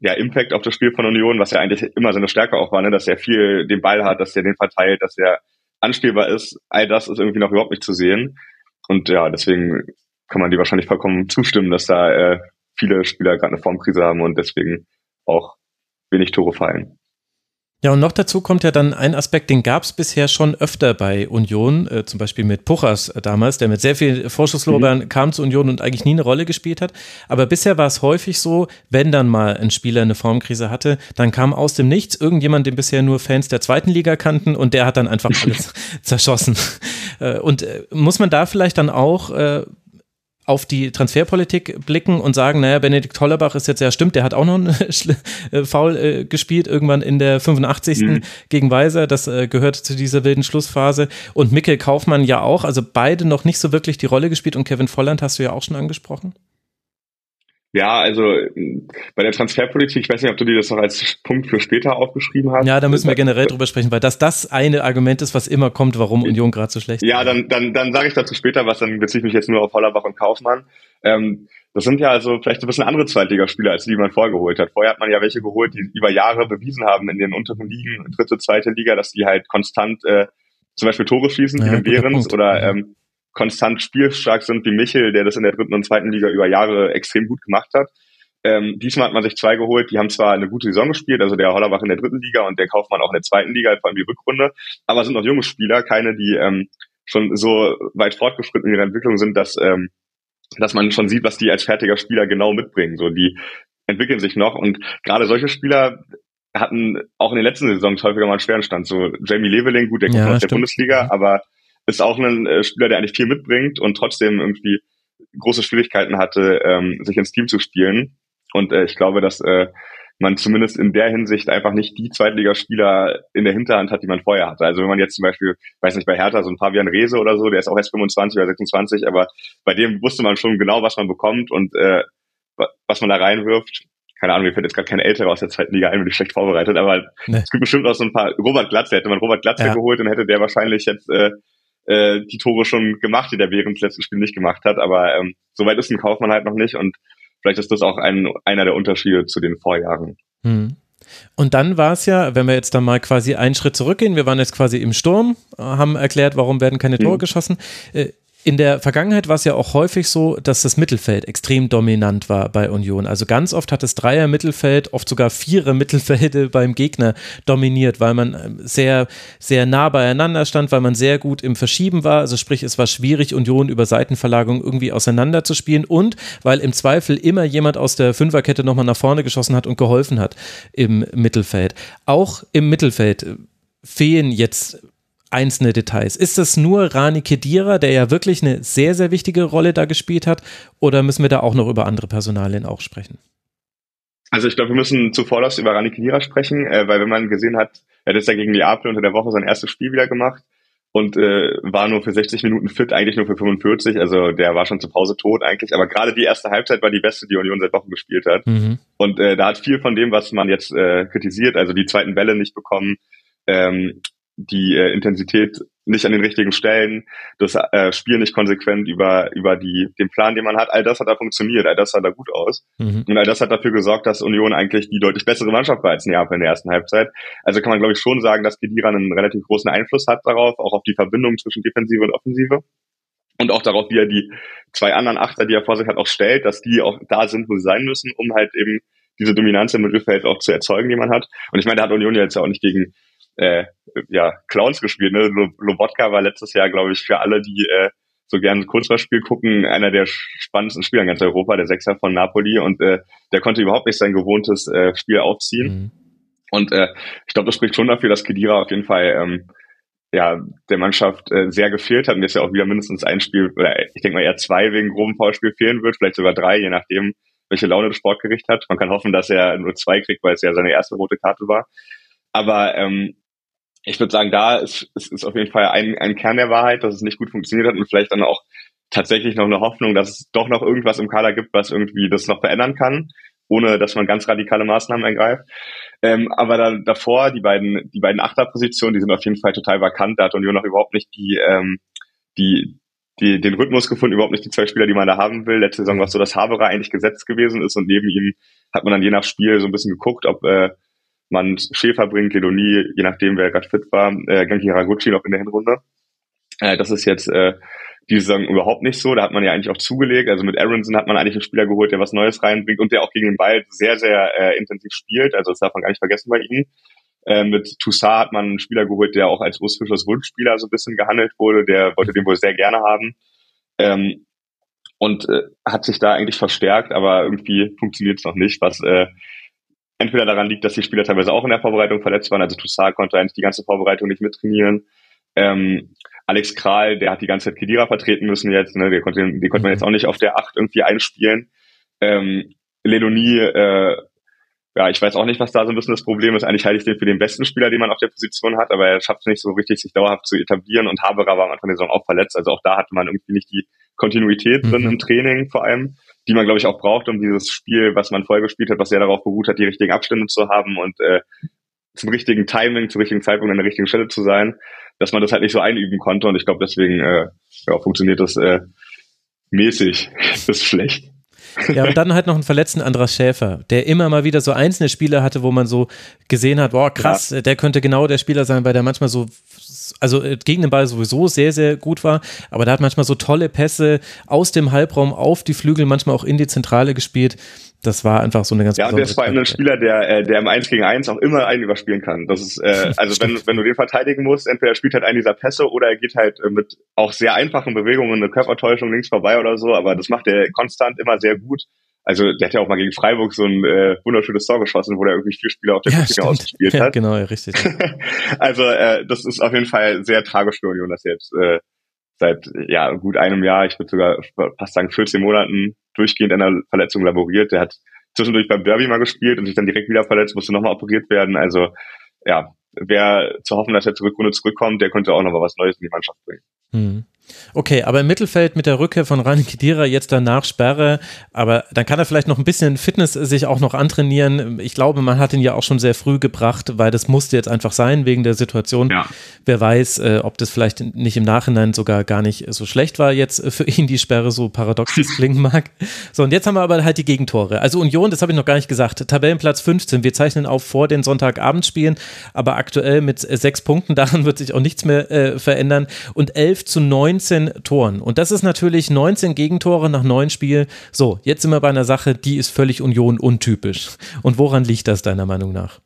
ja, Impact auf das Spiel von Union, was ja eigentlich immer seine Stärke auch war, ne? dass er viel den Ball hat, dass er den verteilt, dass er anspielbar ist. All das ist irgendwie noch überhaupt nicht zu sehen. Und ja, deswegen kann man dir wahrscheinlich vollkommen zustimmen, dass da äh, viele Spieler gerade eine Formkrise haben und deswegen auch wenig Tore fallen. Ja, und noch dazu kommt ja dann ein Aspekt, den gab es bisher schon öfter bei Union, äh, zum Beispiel mit Puchers damals, der mit sehr viel Vorschusslorbeeren mhm. kam zu Union und eigentlich nie eine Rolle gespielt hat. Aber bisher war es häufig so, wenn dann mal ein Spieler eine Formkrise hatte, dann kam aus dem Nichts irgendjemand, den bisher nur Fans der zweiten Liga kannten und der hat dann einfach alles [LAUGHS] zerschossen. Äh, und äh, muss man da vielleicht dann auch äh, auf die Transferpolitik blicken und sagen, naja, Benedikt Hollerbach ist jetzt ja stimmt, der hat auch noch einen [LAUGHS] äh, Foul äh, gespielt, irgendwann in der 85. Mhm. gegen Weiser, das äh, gehört zu dieser wilden Schlussphase und Mikkel Kaufmann ja auch, also beide noch nicht so wirklich die Rolle gespielt und Kevin Volland hast du ja auch schon angesprochen. Ja, also bei der Transferpolitik, ich weiß nicht, ob du dir das noch als Punkt für später aufgeschrieben hast. Ja, da müssen wir generell drüber sprechen, weil das das eine Argument ist, was immer kommt, warum Union gerade so schlecht ist. Ja, dann, dann, dann sage ich dazu später was, dann beziehe ich mich jetzt nur auf Hollerbach und Kaufmann. Ähm, das sind ja also vielleicht ein bisschen andere Zweitligaspieler, als die, die man vorgeholt hat. Vorher hat man ja welche geholt, die über Jahre bewiesen haben in den unteren Ligen, dritte, zweite Liga, dass die halt konstant äh, zum Beispiel Tore schießen, ja, wie Behrens oder ähm, konstant spielstark sind wie Michel, der das in der dritten und zweiten Liga über Jahre extrem gut gemacht hat. Ähm, diesmal hat man sich zwei geholt, die haben zwar eine gute Saison gespielt, also der Hollerbach in der dritten Liga und der Kaufmann auch in der zweiten Liga, vor allem die Rückrunde, aber sind noch junge Spieler, keine, die ähm, schon so weit fortgeschritten in ihrer Entwicklung sind, dass, ähm, dass man schon sieht, was die als fertiger Spieler genau mitbringen. So, die entwickeln sich noch und gerade solche Spieler hatten auch in den letzten Saisons häufiger mal einen schweren Stand. So Jamie Leveling, gut, der kommt ja, aus der Bundesliga, aber ist auch ein äh, Spieler, der eigentlich viel mitbringt und trotzdem irgendwie große Schwierigkeiten hatte, ähm, sich ins Team zu spielen. Und äh, ich glaube, dass äh, man zumindest in der Hinsicht einfach nicht die Zweitligaspieler in der Hinterhand hat, die man vorher hatte. Also wenn man jetzt zum Beispiel, weiß nicht, bei Hertha so ein Fabian Rehse oder so, der ist auch erst 25 oder 26, aber bei dem wusste man schon genau, was man bekommt und äh, was man da reinwirft. Keine Ahnung, mir fällt jetzt gerade kein Älterer aus der zweiten Liga ein, bin ich schlecht vorbereitet, aber nee. es gibt bestimmt auch so ein paar, Robert Glatze, hätte man Robert Glatze ja. geholt, dann hätte der wahrscheinlich jetzt äh, äh, die Tore schon gemacht, die der während des letzten Spiels nicht gemacht hat. Aber ähm, soweit ist ein Kaufmann halt noch nicht und vielleicht ist das auch ein, einer der Unterschiede zu den Vorjahren. Hm. Und dann war es ja, wenn wir jetzt dann mal quasi einen Schritt zurückgehen, wir waren jetzt quasi im Sturm, haben erklärt, warum werden keine Tore mhm. geschossen. Äh, in der Vergangenheit war es ja auch häufig so, dass das Mittelfeld extrem dominant war bei Union. Also ganz oft hat das Dreier Mittelfeld, oft sogar Vierer Mittelfelde [LAUGHS] beim Gegner dominiert, weil man ähm, sehr, sehr nah beieinander stand, weil man sehr gut im Verschieben war. Also sprich, es war schwierig, Union über Seitenverlagerung irgendwie auseinanderzuspielen und weil im Zweifel immer jemand aus der Fünferkette nochmal nach vorne geschossen hat und geholfen hat im Mittelfeld. Auch im Mittelfeld fehlen jetzt einzelne Details. Ist das nur Rani Kedira, der ja wirklich eine sehr, sehr wichtige Rolle da gespielt hat, oder müssen wir da auch noch über andere Personalien auch sprechen? Also ich glaube, wir müssen zuvorderst über Rani Kedira sprechen, äh, weil wenn man gesehen hat, er hat jetzt ja gegen Neapel unter der Woche sein erstes Spiel wieder gemacht und äh, war nur für 60 Minuten fit, eigentlich nur für 45, also der war schon zur Pause tot eigentlich, aber gerade die erste Halbzeit war die beste, die Union seit Wochen gespielt hat. Mhm. Und äh, da hat viel von dem, was man jetzt äh, kritisiert, also die zweiten Bälle nicht bekommen, ähm, die äh, Intensität nicht an den richtigen Stellen, das äh, Spiel nicht konsequent über über die den Plan, den man hat. All das hat da funktioniert, all das sah da gut aus mhm. und all das hat dafür gesorgt, dass Union eigentlich die deutlich bessere Mannschaft war als Neapel in der ersten Halbzeit. Also kann man glaube ich schon sagen, dass Kedira einen relativ großen Einfluss hat darauf, auch auf die Verbindung zwischen Defensive und Offensive und auch darauf, wie er die zwei anderen Achter, die er vor sich hat, auch stellt, dass die auch da sind, wo sie sein müssen, um halt eben diese Dominanz im Mittelfeld auch zu erzeugen, die man hat. Und ich meine, da hat Union jetzt ja auch nicht gegen äh, ja, Clowns gespielt. Ne? Lobotka war letztes Jahr, glaube ich, für alle, die äh, so gerne Kurzballspiel gucken, einer der spannendsten Spieler in ganz Europa, der Sechser von Napoli und äh, der konnte überhaupt nicht sein gewohntes äh, Spiel aufziehen. Mhm. Und äh, ich glaube, das spricht schon dafür, dass Kedira auf jeden Fall ähm, ja, der Mannschaft äh, sehr gefehlt hat und jetzt ja auch wieder mindestens ein Spiel, oder ich denke mal eher zwei wegen grobem Foulspiel fehlen wird, vielleicht sogar drei, je nachdem, welche Laune das Sportgericht hat. Man kann hoffen, dass er nur zwei kriegt, weil es ja seine erste rote Karte war. Aber ähm, ich würde sagen, da ist, ist, ist auf jeden Fall ein, ein Kern der Wahrheit, dass es nicht gut funktioniert hat und vielleicht dann auch tatsächlich noch eine Hoffnung, dass es doch noch irgendwas im Kader gibt, was irgendwie das noch verändern kann, ohne dass man ganz radikale Maßnahmen ergreift. Ähm, aber dann davor, die beiden, die beiden Achterpositionen, die sind auf jeden Fall total vakant. Da hat Union noch überhaupt nicht die, ähm, die, die, den Rhythmus gefunden, überhaupt nicht die zwei Spieler, die man da haben will. Letzte Saison war es so, dass Haberer eigentlich gesetzt gewesen ist und neben ihm hat man dann je nach Spiel so ein bisschen geguckt, ob äh, man Schäfer bringt, Ledonie, je nachdem, wer gerade fit war, äh, Genki Haraguchi noch in der Hinrunde. Äh, das ist jetzt äh, diese Saison überhaupt nicht so. Da hat man ja eigentlich auch zugelegt. Also mit Aronson hat man eigentlich einen Spieler geholt, der was Neues reinbringt und der auch gegen den Ball sehr, sehr äh, intensiv spielt. Also das darf man gar nicht vergessen bei ihm. Äh, mit Toussaint hat man einen Spieler geholt, der auch als russisches Wunschspieler so ein bisschen gehandelt wurde. Der wollte den wohl sehr gerne haben. Ähm, und äh, hat sich da eigentlich verstärkt, aber irgendwie funktioniert es noch nicht, was äh, entweder daran liegt, dass die Spieler teilweise auch in der Vorbereitung verletzt waren. Also Toussaint konnte eigentlich die ganze Vorbereitung nicht mittrainieren. Ähm, Alex Kral, der hat die ganze Zeit Kedira vertreten müssen jetzt, ne? Der konnte, den konnte man jetzt auch nicht auf der Acht irgendwie einspielen. Ähm, Ledonie, äh, ja, ich weiß auch nicht, was da so ein bisschen das Problem ist. Eigentlich halte ich den für den besten Spieler, den man auf der Position hat, aber er schafft es nicht so richtig, sich dauerhaft zu etablieren und Haberer war am Anfang der Saison auch verletzt. Also auch da hatte man irgendwie nicht die Kontinuität drin mhm. im Training vor allem, die man, glaube ich, auch braucht, um dieses Spiel, was man vorher gespielt hat, was sehr darauf beruht hat, die richtigen Abstände zu haben und äh, zum richtigen Timing, zum richtigen Zeitpunkt an der richtigen Stelle zu sein, dass man das halt nicht so einüben konnte. Und ich glaube, deswegen äh, ja, funktioniert das äh, mäßig. [LAUGHS] das ist schlecht. Ja, und dann halt noch einen verletzten Andras Schäfer, der immer mal wieder so einzelne Spiele hatte, wo man so gesehen hat, boah, krass, ja. der könnte genau der Spieler sein, weil der manchmal so also äh, gegen den Ball sowieso sehr, sehr gut war, aber der hat manchmal so tolle Pässe aus dem Halbraum auf die Flügel, manchmal auch in die Zentrale gespielt. Das war einfach so eine ganz Ja, und der ist vor allem ein Spieler, der, äh, der im 1 gegen 1 auch immer einen überspielen kann. Das ist, äh, [LAUGHS] also wenn, wenn du den verteidigen musst, entweder spielt halt einen dieser Pässe oder er geht halt äh, mit auch sehr einfachen Bewegungen eine Körpertäuschung links vorbei oder so, aber das macht er konstant immer sehr gut. Also der hat ja auch mal gegen Freiburg so ein äh, wunderschönes Tor geschossen, wo er irgendwie vier Spieler auf der ja, ausgespielt ja, hat. Genau, ja, richtig. [LAUGHS] also äh, das ist auf jeden Fall sehr tragisch für Union, dass jetzt äh, seit ja gut einem Jahr, ich würde sogar fast sagen 14 Monaten durchgehend an einer Verletzung laboriert. Der hat zwischendurch beim Derby mal gespielt und sich dann direkt wieder verletzt, musste nochmal operiert werden. Also ja, wer zu hoffen, dass er zur Rückrunde zurückkommt, der könnte auch noch mal was Neues in die Mannschaft bringen. Hm. Okay, aber im Mittelfeld mit der Rückkehr von Rani Kedira jetzt danach Sperre, aber dann kann er vielleicht noch ein bisschen Fitness sich auch noch antrainieren. Ich glaube, man hat ihn ja auch schon sehr früh gebracht, weil das musste jetzt einfach sein wegen der Situation. Ja. Wer weiß, äh, ob das vielleicht nicht im Nachhinein sogar gar nicht so schlecht war jetzt für ihn die Sperre, so paradox es [LAUGHS] klingen mag. So, und jetzt haben wir aber halt die Gegentore. Also Union, das habe ich noch gar nicht gesagt, Tabellenplatz 15. Wir zeichnen auf vor den Sonntagabendspielen, aber aktuell mit sechs Punkten, [LAUGHS] daran wird sich auch nichts mehr äh, verändern und 11 zu 19 Toren. Und das ist natürlich 19 Gegentore nach neun Spielen. So, jetzt sind wir bei einer Sache, die ist völlig Union untypisch. Und woran liegt das deiner Meinung nach?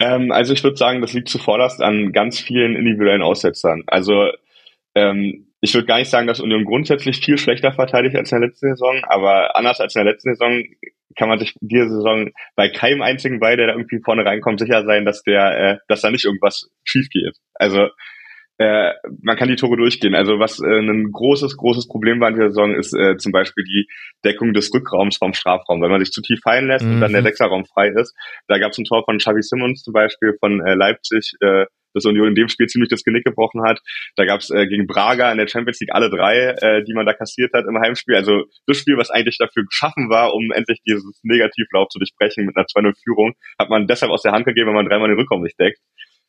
Ähm, also ich würde sagen, das liegt zuvorderst an ganz vielen individuellen Aussetzern. Also ähm, ich würde gar nicht sagen, dass Union grundsätzlich viel schlechter verteidigt als in der letzten Saison, aber anders als in der letzten Saison kann man sich diese Saison bei keinem einzigen Ball, der da irgendwie vorne reinkommt, sicher sein, dass der, äh, dass da nicht irgendwas schief geht. Also äh, man kann die Tore durchgehen. Also was äh, ein großes, großes Problem war in der Saison ist äh, zum Beispiel die Deckung des Rückraums vom Strafraum. Wenn man sich zu tief fallen lässt mhm. und dann der mhm. Sechserraum frei ist. Da gab es ein Tor von Xavi Simmons zum Beispiel von äh, Leipzig, äh, das Union in dem Spiel ziemlich das Genick gebrochen hat. Da gab es äh, gegen Braga in der Champions League alle drei, äh, die man da kassiert hat im Heimspiel. Also das Spiel, was eigentlich dafür geschaffen war, um endlich dieses Negativlauf zu durchbrechen mit einer 2-0-Führung, hat man deshalb aus der Hand gegeben, wenn man dreimal den Rückraum nicht deckt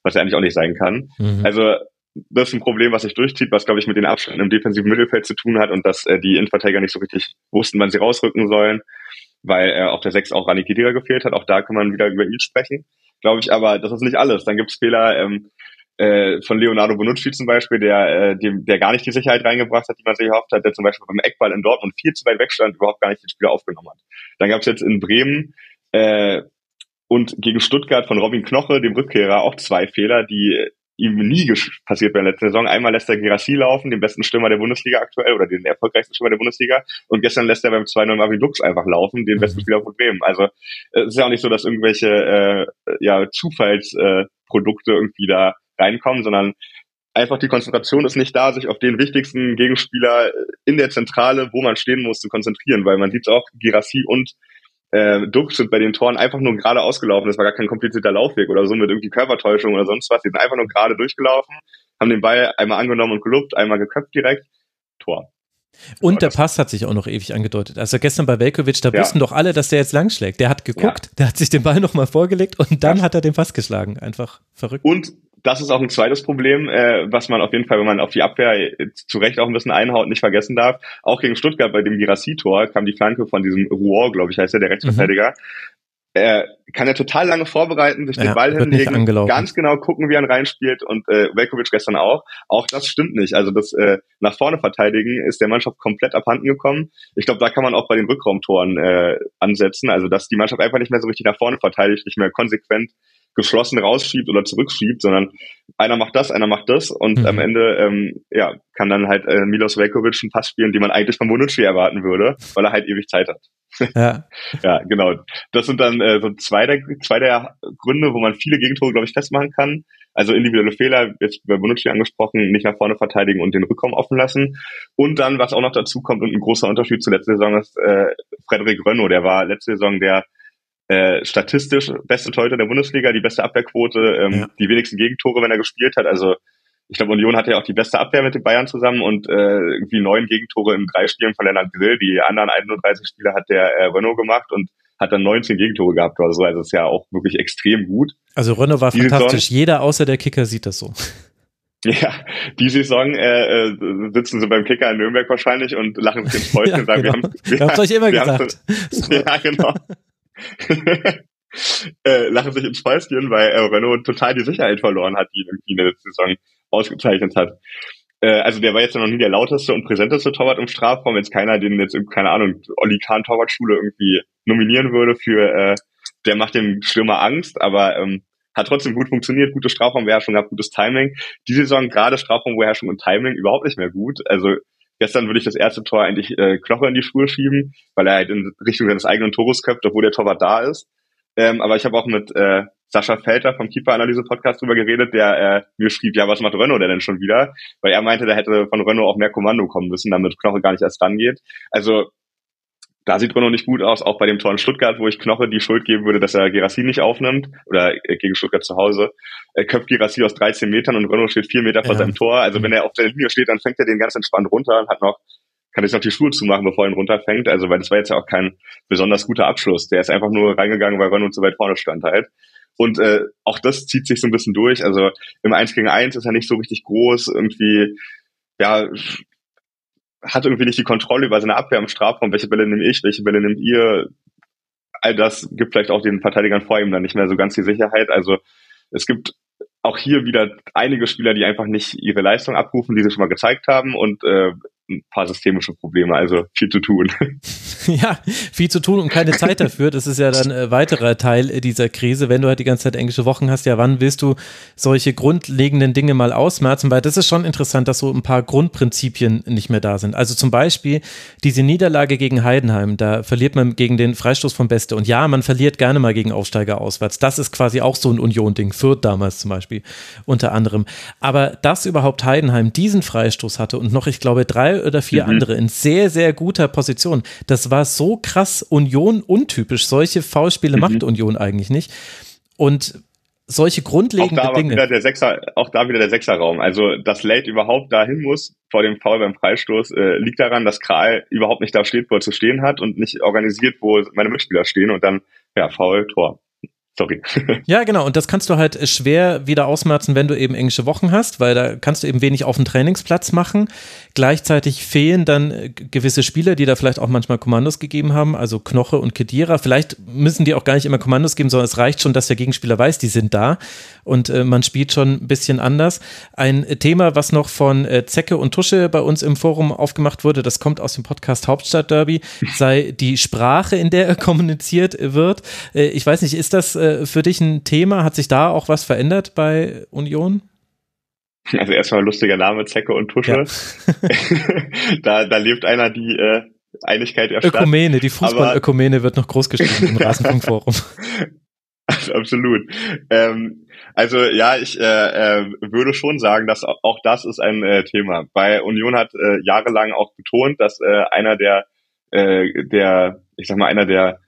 was ja eigentlich auch nicht sein kann. Mhm. Also das ist ein Problem, was sich durchzieht, was, glaube ich, mit den Abständen im defensiven Mittelfeld zu tun hat und dass äh, die Innenverteidiger nicht so richtig wussten, wann sie rausrücken sollen, weil äh, auf der 6 auch Rani Kedira gefehlt hat. Auch da kann man wieder über ihn sprechen, glaube ich. Aber das ist nicht alles. Dann gibt es Fehler ähm, äh, von Leonardo Bonucci zum Beispiel, der, äh, dem, der gar nicht die Sicherheit reingebracht hat, die man sich erhofft hat, der zum Beispiel beim Eckball in Dortmund viel zu weit wegstand, überhaupt gar nicht den Spieler aufgenommen hat. Dann gab es jetzt in Bremen äh, und gegen Stuttgart von Robin Knoche, dem Rückkehrer, auch zwei Fehler, die ihm nie passiert bei der letzten Saison. Einmal lässt er Girassi laufen, den besten Stürmer der Bundesliga aktuell oder den erfolgreichsten Stürmer der Bundesliga. Und gestern lässt er beim 2-0 Marvin Lux einfach laufen, den besten mhm. Spieler von Bremen. Also es ist ja auch nicht so, dass irgendwelche äh, ja, Zufallsprodukte äh, irgendwie da reinkommen, sondern einfach die Konzentration ist nicht da, sich auf den wichtigsten Gegenspieler in der Zentrale, wo man stehen muss, zu konzentrieren, weil man sieht auch, Girassi und äh, Duck sind bei den Toren einfach nur gerade ausgelaufen. Das war gar kein komplizierter Laufweg oder so mit irgendwie Körpertäuschung oder sonst was. Die sind einfach nur gerade durchgelaufen, haben den Ball einmal angenommen und gelobt, einmal geköpft direkt, Tor. Und der Pass hat sich auch noch ewig angedeutet. Also gestern bei Velkovic, da ja. wussten doch alle, dass der jetzt langschlägt. Der hat geguckt, ja. der hat sich den Ball nochmal vorgelegt und dann ja. hat er den Pass geschlagen. Einfach verrückt. Und das ist auch ein zweites Problem, äh, was man auf jeden Fall, wenn man auf die Abwehr äh, zu Recht auch ein bisschen einhaut, nicht vergessen darf. Auch gegen Stuttgart bei dem Girassi-Tor kam die Flanke von diesem Rouen, glaube ich, heißt er, der Rechtsverteidiger. Mhm. Er kann er total lange vorbereiten, sich ja, den Ball hinlegen, ganz genau gucken, wie er ihn reinspielt und äh, Velkovic gestern auch. Auch das stimmt nicht. Also das äh, nach vorne verteidigen ist der Mannschaft komplett abhanden gekommen. Ich glaube, da kann man auch bei den Rückraumtoren äh, ansetzen. Also dass die Mannschaft einfach nicht mehr so richtig nach vorne verteidigt, nicht mehr konsequent geschlossen rausschiebt oder zurückschiebt, sondern einer macht das, einer macht das und mhm. am Ende ähm, ja, kann dann halt äh, Milos Velkovic einen Pass spielen, die man eigentlich von Bonucci erwarten würde, weil er halt ewig Zeit hat. [LAUGHS] Ja, ja genau. Das sind dann äh, so zwei der, zwei der Gründe, wo man viele Gegentore, glaube ich, festmachen kann. Also individuelle Fehler, jetzt bei Bonucci angesprochen, nicht nach vorne verteidigen und den Rückraum offen lassen. Und dann, was auch noch dazu kommt und ein großer Unterschied zur letzten Saison ist, äh, Frederik Renault, der war letzte Saison der äh, statistisch beste Torhüter der Bundesliga, die beste Abwehrquote, ähm, ja. die wenigsten Gegentore, wenn er gespielt hat. Also ich glaube, Union hatte ja auch die beste Abwehr mit den Bayern zusammen und äh, irgendwie neun Gegentore in drei Spielen von Lennart Grill. Die anderen 31 Spiele hat der äh, Renault gemacht und hat dann 19 Gegentore gehabt oder so. Also ist ja auch wirklich extrem gut. Also Renault war die fantastisch. Saison, Jeder außer der Kicker sieht das so. [LAUGHS] Ja, die Saison äh, äh, sitzen sie beim Kicker in Nürnberg wahrscheinlich und lachen sich ins Fäustchen [LAUGHS] ja, und sagen, genau. wir haben wir, wir euch immer gesagt. [LAUGHS] ja, genau. [LAUGHS] äh, lachen sich ins Fäustchen, weil äh, Renault total die Sicherheit verloren hat, die irgendwie in der Saison ausgezeichnet hat. Äh, also der war jetzt noch nie der lauteste und präsenteste Torwart im Strafraum, wenn es keiner den jetzt, keine Ahnung, Olli Kahn Torwartschule irgendwie nominieren würde für, äh, der macht dem Stürmer Angst, aber ähm, hat trotzdem gut funktioniert, gute Strafraumbeherrschung, hat gutes Timing. Die Saison gerade Strafraumbeherrschung und Timing überhaupt nicht mehr gut. Also gestern würde ich das erste Tor eigentlich äh, Knoche in die Schuhe schieben, weil er halt in Richtung seines eigenen Tores köpft, obwohl der Torwart da ist. Ähm, aber ich habe auch mit äh, Sascha Felter vom Keeper-Analyse-Podcast drüber geredet, der äh, mir schrieb, ja, was macht Renault denn schon wieder? Weil er meinte, der hätte von Renault auch mehr Kommando kommen müssen, damit Knoche gar nicht erst rangeht. Also da sieht Renault nicht gut aus, auch bei dem Tor in Stuttgart, wo ich Knoche die Schuld geben würde, dass er Gerassi nicht aufnimmt, oder äh, gegen Stuttgart zu Hause. Er köpft Gerassi aus 13 Metern und Renault steht vier Meter vor ja. seinem Tor. Also wenn er auf der Linie steht, dann fängt er den ganz entspannt runter und hat noch kann jetzt noch die Schuhe zumachen, bevor er ihn runterfängt. Also, weil das war jetzt ja auch kein besonders guter Abschluss. Der ist einfach nur reingegangen, weil Renault so weit vorne stand halt. Und äh, auch das zieht sich so ein bisschen durch. Also im 1 gegen 1 ist er nicht so richtig groß, irgendwie, ja, hat irgendwie nicht die Kontrolle über seine Abwehr im Strafraum, welche Bälle nehme ich, welche Bälle nehmt ihr. All das gibt vielleicht auch den Verteidigern vor ihm dann nicht mehr so ganz die Sicherheit. Also es gibt auch hier wieder einige Spieler, die einfach nicht ihre Leistung abrufen, die sie schon mal gezeigt haben und äh, ein paar systemische Probleme, also viel zu tun. [LAUGHS] Ja, viel zu tun und keine Zeit dafür. Das ist ja dann äh, weiterer Teil äh, dieser Krise. Wenn du halt die ganze Zeit englische Wochen hast, ja, wann willst du solche grundlegenden Dinge mal ausmerzen? Weil das ist schon interessant, dass so ein paar Grundprinzipien nicht mehr da sind. Also zum Beispiel diese Niederlage gegen Heidenheim, da verliert man gegen den Freistoß von Beste. Und ja, man verliert gerne mal gegen Aufsteiger auswärts. Das ist quasi auch so ein Union-Ding. Fürth damals zum Beispiel, unter anderem. Aber dass überhaupt Heidenheim diesen Freistoß hatte und noch, ich glaube, drei oder vier mhm. andere in sehr, sehr guter Position. Das war so krass Union untypisch. Solche Foulspiele mhm. macht Union eigentlich nicht. Und solche grundlegenden auch da Dinge. Wieder der Sechser, auch da wieder der Sechserraum. Also, dass Late überhaupt dahin muss vor dem Foul beim Freistoß, äh, liegt daran, dass Kral überhaupt nicht da steht, wo er zu stehen hat und nicht organisiert, wo meine Mitspieler stehen und dann, ja, Foul, Tor. Sorry. [LAUGHS] Ja, genau. Und das kannst du halt schwer wieder ausmerzen, wenn du eben englische Wochen hast, weil da kannst du eben wenig auf dem Trainingsplatz machen. Gleichzeitig fehlen dann äh, gewisse Spieler, die da vielleicht auch manchmal Kommandos gegeben haben, also Knoche und Kedira. Vielleicht müssen die auch gar nicht immer Kommandos geben, sondern es reicht schon, dass der Gegenspieler weiß, die sind da und äh, man spielt schon ein bisschen anders. Ein Thema, was noch von äh, Zecke und Tusche bei uns im Forum aufgemacht wurde, das kommt aus dem Podcast Hauptstadt Derby, sei die Sprache, in der er [LAUGHS] kommuniziert wird. Äh, ich weiß nicht, ist das äh, für dich ein Thema? Hat sich da auch was verändert bei Union? Also erstmal lustiger Name, Zecke und Tusche. Ja. [LAUGHS] da, da lebt einer die äh, Einigkeit der Ökumene, Stadt. die Fußball-Ökumene wird noch groß geschrieben im [LAUGHS] Rasenfunkforum. [LAUGHS] Absolut. Ähm, also ja, ich äh, äh, würde schon sagen, dass auch das ist ein äh, Thema. Bei Union hat äh, jahrelang auch betont, dass äh, einer der, äh, der, ich sag mal, einer der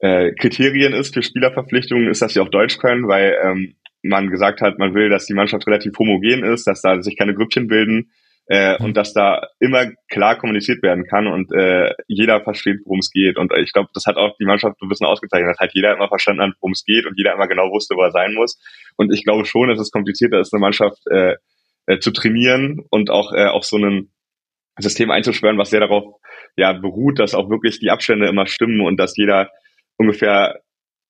äh, Kriterien ist für Spielerverpflichtungen, ist, dass sie auch Deutsch können, weil ähm, man gesagt hat, man will, dass die Mannschaft relativ homogen ist, dass da sich keine Grüppchen bilden äh, mhm. und dass da immer klar kommuniziert werden kann und äh, jeder versteht, worum es geht. Und ich glaube, das hat auch die Mannschaft ein bisschen ausgezeichnet, dass halt jeder immer verstanden hat, worum es geht und jeder immer genau wusste, wo er sein muss. Und ich glaube schon, dass es komplizierter ist, eine Mannschaft äh, äh, zu trainieren und auch äh, auf so ein System einzuschwören, was sehr darauf ja beruht, dass auch wirklich die Abstände immer stimmen und dass jeder ungefähr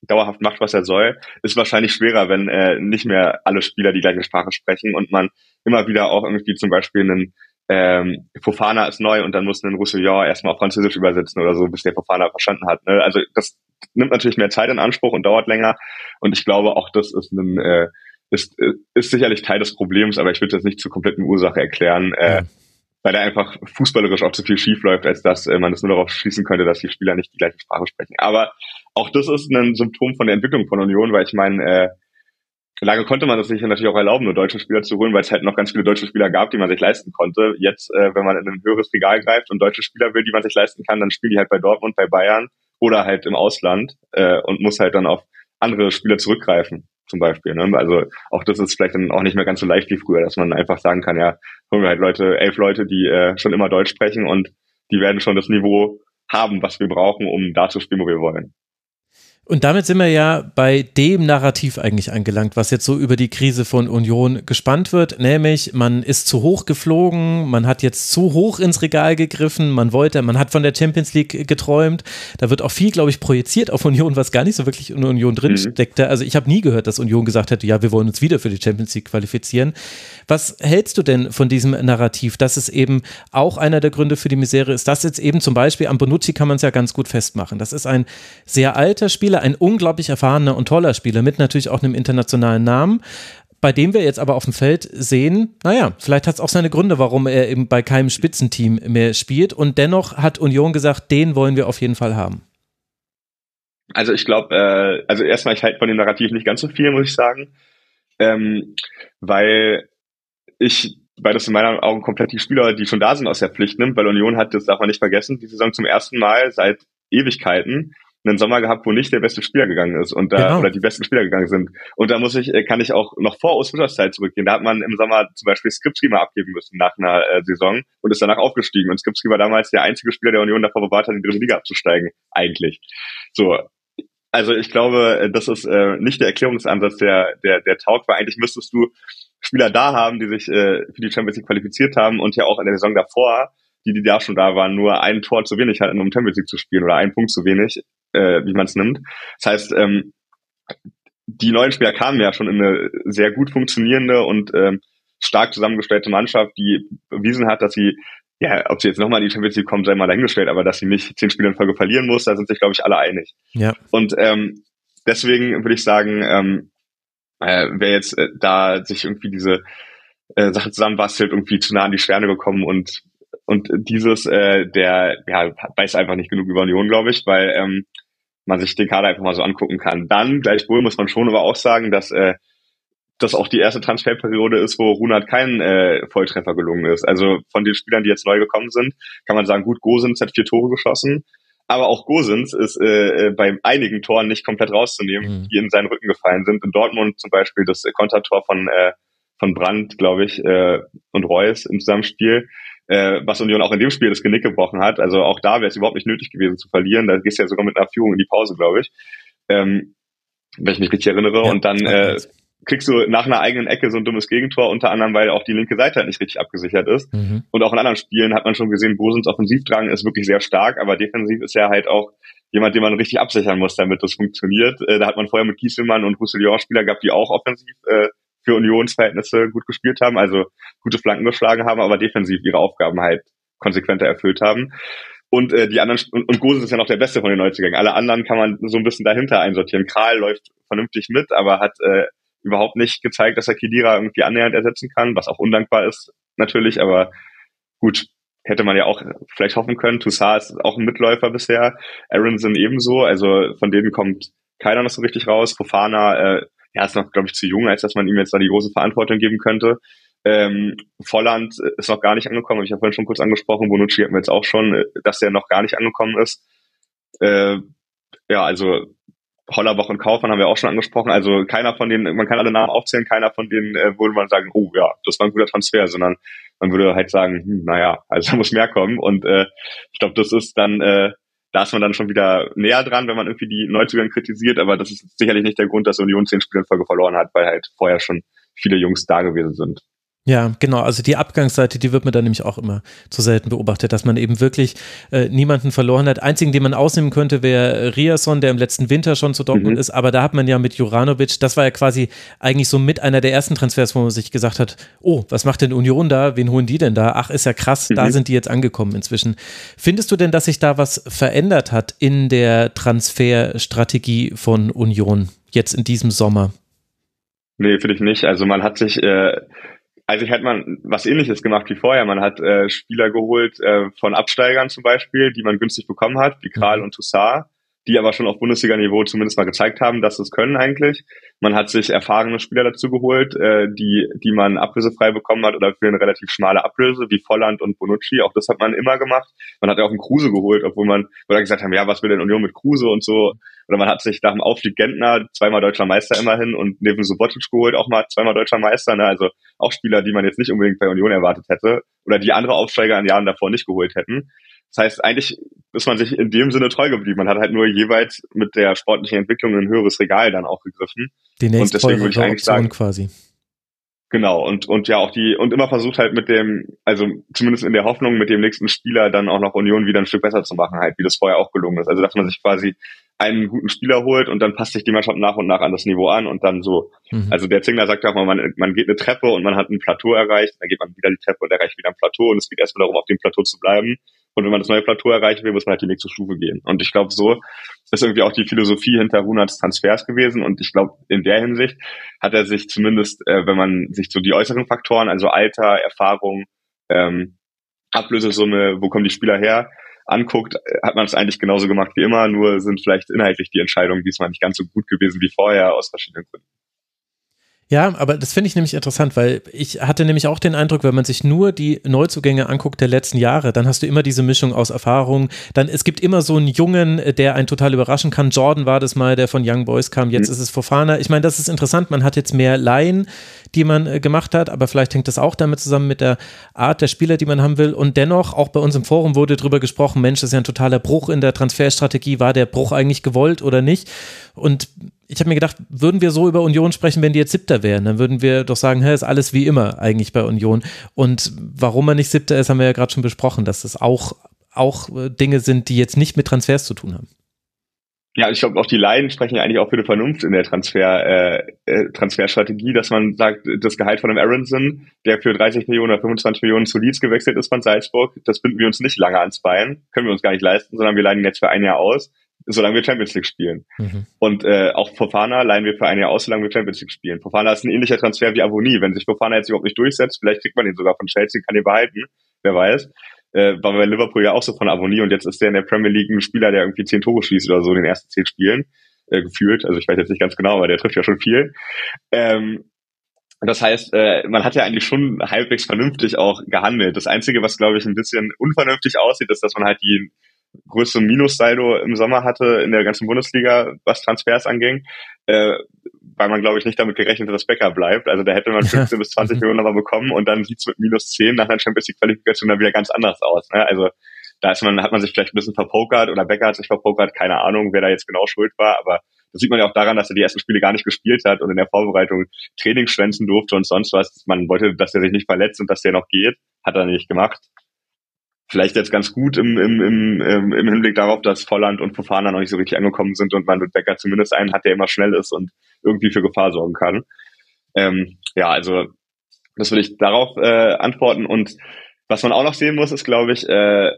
dauerhaft macht, was er soll, ist wahrscheinlich schwerer, wenn äh, nicht mehr alle Spieler die gleiche Sprache sprechen und man immer wieder auch irgendwie zum Beispiel einen ähm, Fofana ist neu und dann muss ein Roussillon erstmal auf Französisch übersetzen oder so, bis der Fofana verstanden hat. Ne? Also das nimmt natürlich mehr Zeit in Anspruch und dauert länger. Und ich glaube, auch das ist ein äh, ist, ist sicherlich Teil des Problems, aber ich würde das nicht zur kompletten Ursache erklären, äh, weil da einfach fußballerisch auch zu viel schief läuft, als dass äh, man es nur darauf schließen könnte, dass die Spieler nicht die gleiche Sprache sprechen. Aber auch das ist ein Symptom von der Entwicklung von Union, weil ich meine, äh, lange konnte man es sich natürlich auch erlauben, nur deutsche Spieler zu holen, weil es halt noch ganz viele deutsche Spieler gab, die man sich leisten konnte. Jetzt, äh, wenn man in ein höheres Regal greift und deutsche Spieler will, die man sich leisten kann, dann spielen die halt bei Dortmund, bei Bayern oder halt im Ausland äh, und muss halt dann auf andere Spieler zurückgreifen, zum Beispiel. Ne? Also auch das ist vielleicht dann auch nicht mehr ganz so leicht wie früher, dass man einfach sagen kann, ja, holen wir halt Leute, elf Leute, die äh, schon immer Deutsch sprechen und die werden schon das Niveau haben, was wir brauchen, um da zu spielen, wo wir wollen. Und damit sind wir ja bei dem Narrativ eigentlich angelangt, was jetzt so über die Krise von Union gespannt wird, nämlich man ist zu hoch geflogen, man hat jetzt zu hoch ins Regal gegriffen, man wollte, man hat von der Champions League geträumt. Da wird auch viel, glaube ich, projiziert auf Union, was gar nicht so wirklich in Union drin mhm. steckte. Also ich habe nie gehört, dass Union gesagt hätte, ja, wir wollen uns wieder für die Champions League qualifizieren. Was hältst du denn von diesem Narrativ, dass es eben auch einer der Gründe für die Misere ist? Das jetzt eben zum Beispiel am Bonucci kann man es ja ganz gut festmachen. Das ist ein sehr alter Spieler, ein unglaublich erfahrener und toller Spieler mit natürlich auch einem internationalen Namen bei dem wir jetzt aber auf dem Feld sehen, naja, vielleicht hat es auch seine Gründe, warum er eben bei keinem Spitzenteam mehr spielt. Und dennoch hat Union gesagt, den wollen wir auf jeden Fall haben. Also ich glaube, äh, also erstmal, ich halte von dem Narrativ nicht ganz so viel, muss ich sagen. Ähm, weil ich, weil das in meinen Augen komplett die Spieler, die schon da sind, aus der Pflicht nimmt, weil Union hat, das darf man nicht vergessen, die Saison zum ersten Mal seit Ewigkeiten einen Sommer gehabt, wo nicht der beste Spieler gegangen ist und da genau. oder die besten Spieler gegangen sind. Und da muss ich, äh, kann ich auch noch vor Ostwinterszeit zurückgehen. Da hat man im Sommer zum Beispiel Skripski mal abgeben müssen nach einer äh, Saison und ist danach aufgestiegen. Und Skripski war damals der einzige Spieler der Union davor bewahrt hat, in die dritte Liga abzusteigen. Eigentlich. So. Also ich glaube, äh, das ist äh, nicht der Erklärungsansatz, der, der, der taugt, weil eigentlich müsstest du Spieler da haben, die sich äh, für die Champions League qualifiziert haben und ja auch in der Saison davor, die, die da schon da waren, nur ein Tor zu wenig hatten, um Champions League zu spielen oder ein Punkt zu wenig, äh, wie man es nimmt. Das heißt, ähm, die neuen Spieler kamen ja schon in eine sehr gut funktionierende und ähm, stark zusammengestellte Mannschaft, die bewiesen hat, dass sie, ja, ob sie jetzt nochmal in die Champions League kommen, sei mal dahingestellt, aber dass sie nicht zehn Spiele in Folge verlieren muss, da sind sich, glaube ich, alle einig. Ja. Und ähm, deswegen würde ich sagen, ähm, äh, wer jetzt äh, da sich irgendwie diese äh, Sache zusammenbastelt, irgendwie zu nah an die Sterne gekommen und und dieses, äh, der ja, weiß einfach nicht genug über Union, glaube ich, weil ähm, man sich den Kader einfach mal so angucken kann. Dann, gleichwohl muss man schon aber auch sagen, dass äh, das auch die erste Transferperiode ist, wo Runert kein äh, Volltreffer gelungen ist. Also von den Spielern, die jetzt neu gekommen sind, kann man sagen, gut, Gosens hat vier Tore geschossen, aber auch Gosens ist äh, äh bei einigen Toren nicht komplett rauszunehmen, mhm. die in seinen Rücken gefallen sind. In Dortmund zum Beispiel das Kontertor von äh, von Brandt, glaube ich, äh, und Reus im Zusammenspiel, äh, was Union auch in dem Spiel das Genick gebrochen hat. Also auch da wäre es überhaupt nicht nötig gewesen zu verlieren. Da gehst du ja sogar mit einer Führung in die Pause, glaube ich. Ähm, wenn ich mich richtig erinnere. Ja, und dann äh, kriegst du nach einer eigenen Ecke so ein dummes Gegentor, unter anderem, weil auch die linke Seite halt nicht richtig abgesichert ist. Mhm. Und auch in anderen Spielen hat man schon gesehen, Bosens Offensivdrang ist wirklich sehr stark, aber defensiv ist er halt auch jemand, den man richtig absichern muss, damit das funktioniert. Äh, da hat man vorher mit Kieselmann und Roussillon Spieler gehabt, die auch offensiv äh, für Unionsverhältnisse gut gespielt haben, also gute Flanken geschlagen haben, aber defensiv ihre Aufgaben halt konsequenter erfüllt haben. Und äh, die anderen und, und Gosens ist ja noch der Beste von den 90ern. Alle anderen kann man so ein bisschen dahinter einsortieren. Kral läuft vernünftig mit, aber hat äh, überhaupt nicht gezeigt, dass er Kedira irgendwie annähernd ersetzen kann, was auch undankbar ist natürlich, aber gut, hätte man ja auch vielleicht hoffen können. Toussaint ist auch ein Mitläufer bisher, Aronson ebenso, also von denen kommt keiner noch so richtig raus. Fofana äh, er ist noch, glaube ich, zu jung, als dass man ihm jetzt da die große Verantwortung geben könnte. Ähm, Volland ist noch gar nicht angekommen, habe ich ja vorhin schon kurz angesprochen. Bonucci hatten wir jetzt auch schon, äh, dass der noch gar nicht angekommen ist. Äh, ja, also Hollerbach und Kaufmann haben wir auch schon angesprochen. Also keiner von denen, man kann alle Namen aufzählen, keiner von denen äh, würde man sagen, oh ja, das war ein guter Transfer, sondern man würde halt sagen, hm, naja, also da [LAUGHS] muss mehr kommen. Und äh, ich glaube, das ist dann äh, da ist man dann schon wieder näher dran, wenn man irgendwie die Neuzugänge kritisiert, aber das ist sicherlich nicht der Grund, dass Union zehn Spiele in Folge verloren hat, weil halt vorher schon viele Jungs da gewesen sind. Ja, genau. Also die Abgangsseite, die wird man dann nämlich auch immer zu selten beobachtet, dass man eben wirklich äh, niemanden verloren hat. Einzigen, den man ausnehmen könnte, wäre Riasson, der im letzten Winter schon zu Dortmund mhm. ist. Aber da hat man ja mit Juranovic, das war ja quasi eigentlich so mit einer der ersten Transfers, wo man sich gesagt hat, oh, was macht denn Union da? Wen holen die denn da? Ach, ist ja krass, mhm. da sind die jetzt angekommen inzwischen. Findest du denn, dass sich da was verändert hat in der Transferstrategie von Union jetzt in diesem Sommer? Nee, finde ich nicht. Also man hat sich äh, also hätte man was ähnliches gemacht wie vorher. Man hat äh, Spieler geholt äh, von Absteigern zum Beispiel, die man günstig bekommen hat, wie Kral mhm. und Toussaint, die aber schon auf Bundesliga-Niveau zumindest mal gezeigt haben, dass sie es können eigentlich. Man hat sich erfahrene Spieler dazu geholt, äh, die, die man ablösefrei bekommen hat oder für eine relativ schmale Ablöse, wie Volland und Bonucci. Auch das hat man immer gemacht. Man hat ja auch einen Kruse geholt, obwohl man, oder gesagt haben, ja, was will denn Union mit Kruse und so. Oder man hat sich nach dem Aufstieg Gentner zweimal deutscher Meister immerhin und neben Subotic geholt, auch mal zweimal deutscher Meister. Ne? Also auch Spieler, die man jetzt nicht unbedingt bei Union erwartet hätte oder die andere Aufsteiger in Jahren davor nicht geholt hätten. Das heißt, eigentlich ist man sich in dem Sinne treu geblieben. Man hat halt nur jeweils mit der sportlichen Entwicklung ein höheres Regal dann auch gegriffen. Die nächste und deswegen würde ich eigentlich sagen, quasi. Genau, und, und ja auch die, und immer versucht halt mit dem, also zumindest in der Hoffnung, mit dem nächsten Spieler dann auch noch Union wieder ein Stück besser zu machen, halt, wie das vorher auch gelungen ist. Also dass man sich quasi einen guten Spieler holt und dann passt sich die Mannschaft nach und nach an das Niveau an und dann so. Mhm. Also der Zingler sagt auch mal, man, man geht eine Treppe und man hat ein Plateau erreicht, dann geht man wieder die Treppe und erreicht wieder ein Plateau und es geht erstmal darum, auf dem Plateau zu bleiben. Und wenn man das neue Plateau erreichen will, muss man halt die nächste Stufe gehen. Und ich glaube, so ist irgendwie auch die Philosophie hinter Runats Transfers gewesen. Und ich glaube, in der Hinsicht hat er sich zumindest, äh, wenn man sich so die äußeren Faktoren, also Alter, Erfahrung, ähm, Ablösesumme, wo kommen die Spieler her, anguckt, hat man es eigentlich genauso gemacht wie immer, nur sind vielleicht inhaltlich die Entscheidungen diesmal nicht ganz so gut gewesen wie vorher aus verschiedenen Gründen. Ja, aber das finde ich nämlich interessant, weil ich hatte nämlich auch den Eindruck, wenn man sich nur die Neuzugänge anguckt der letzten Jahre, dann hast du immer diese Mischung aus Erfahrung. Dann es gibt immer so einen Jungen, der einen total überraschen kann. Jordan war das mal, der von Young Boys kam. Jetzt mhm. ist es Fofana. Ich meine, das ist interessant. Man hat jetzt mehr Laien, die man äh, gemacht hat, aber vielleicht hängt das auch damit zusammen mit der Art der Spieler, die man haben will. Und dennoch, auch bei uns im Forum wurde drüber gesprochen, Mensch, das ist ja ein totaler Bruch in der Transferstrategie. War der Bruch eigentlich gewollt oder nicht? Und ich habe mir gedacht, würden wir so über Union sprechen, wenn die jetzt Siebter wären, dann würden wir doch sagen, hey, ist alles wie immer eigentlich bei Union. Und warum man nicht Siebter ist, haben wir ja gerade schon besprochen, dass das auch, auch äh, Dinge sind, die jetzt nicht mit Transfers zu tun haben. Ja, ich glaube, auch die Laien sprechen eigentlich auch für die Vernunft in der Transfer, äh, äh, Transferstrategie, dass man sagt, das Gehalt von einem Aronson, der für 30 Millionen oder 25 Millionen zu Leeds gewechselt ist von Salzburg, das binden wir uns nicht lange ans Bein, können wir uns gar nicht leisten, sondern wir leihen jetzt für ein Jahr aus solange wir Champions League spielen. Mhm. Und äh, auch Fofana leihen wir für ein Jahr aus, solange wir Champions League spielen. Fofana ist ein ähnlicher Transfer wie Avoni. Wenn sich Fofana jetzt überhaupt nicht durchsetzt, vielleicht kriegt man ihn sogar von Chelsea, kann ihn behalten, wer weiß. Äh, war bei Liverpool ja auch so von Avoni und jetzt ist der in der Premier League ein Spieler, der irgendwie zehn Tore schießt oder so in den ersten zehn Spielen äh, gefühlt. Also ich weiß jetzt nicht ganz genau, aber der trifft ja schon viel. Ähm, das heißt, äh, man hat ja eigentlich schon halbwegs vernünftig auch gehandelt. Das Einzige, was, glaube ich, ein bisschen unvernünftig aussieht, ist, dass man halt die größte Minus-Saldo im Sommer hatte in der ganzen Bundesliga, was Transfers anging, äh, weil man, glaube ich, nicht damit gerechnet hat, dass Becker bleibt. Also da hätte man 15 bis 20 Millionen nochmal bekommen und dann sieht's mit minus 10 nach einer Champions League-Qualifikation dann wieder ganz anders aus. Ne? Also da ist man, hat man sich vielleicht ein bisschen verpokert oder Becker hat sich verpokert, keine Ahnung, wer da jetzt genau schuld war, aber das sieht man ja auch daran, dass er die ersten Spiele gar nicht gespielt hat und in der Vorbereitung Training schwänzen durfte und sonst was. Man wollte, dass er sich nicht verletzt und dass der noch geht. Hat er nicht gemacht vielleicht jetzt ganz gut im, im, im, im Hinblick darauf, dass Volland und Fofana noch nicht so richtig angekommen sind und man mit Becker zumindest einen hat, der immer schnell ist und irgendwie für Gefahr sorgen kann. Ähm, ja, also das will ich darauf äh, antworten. Und was man auch noch sehen muss, ist, glaube ich, äh,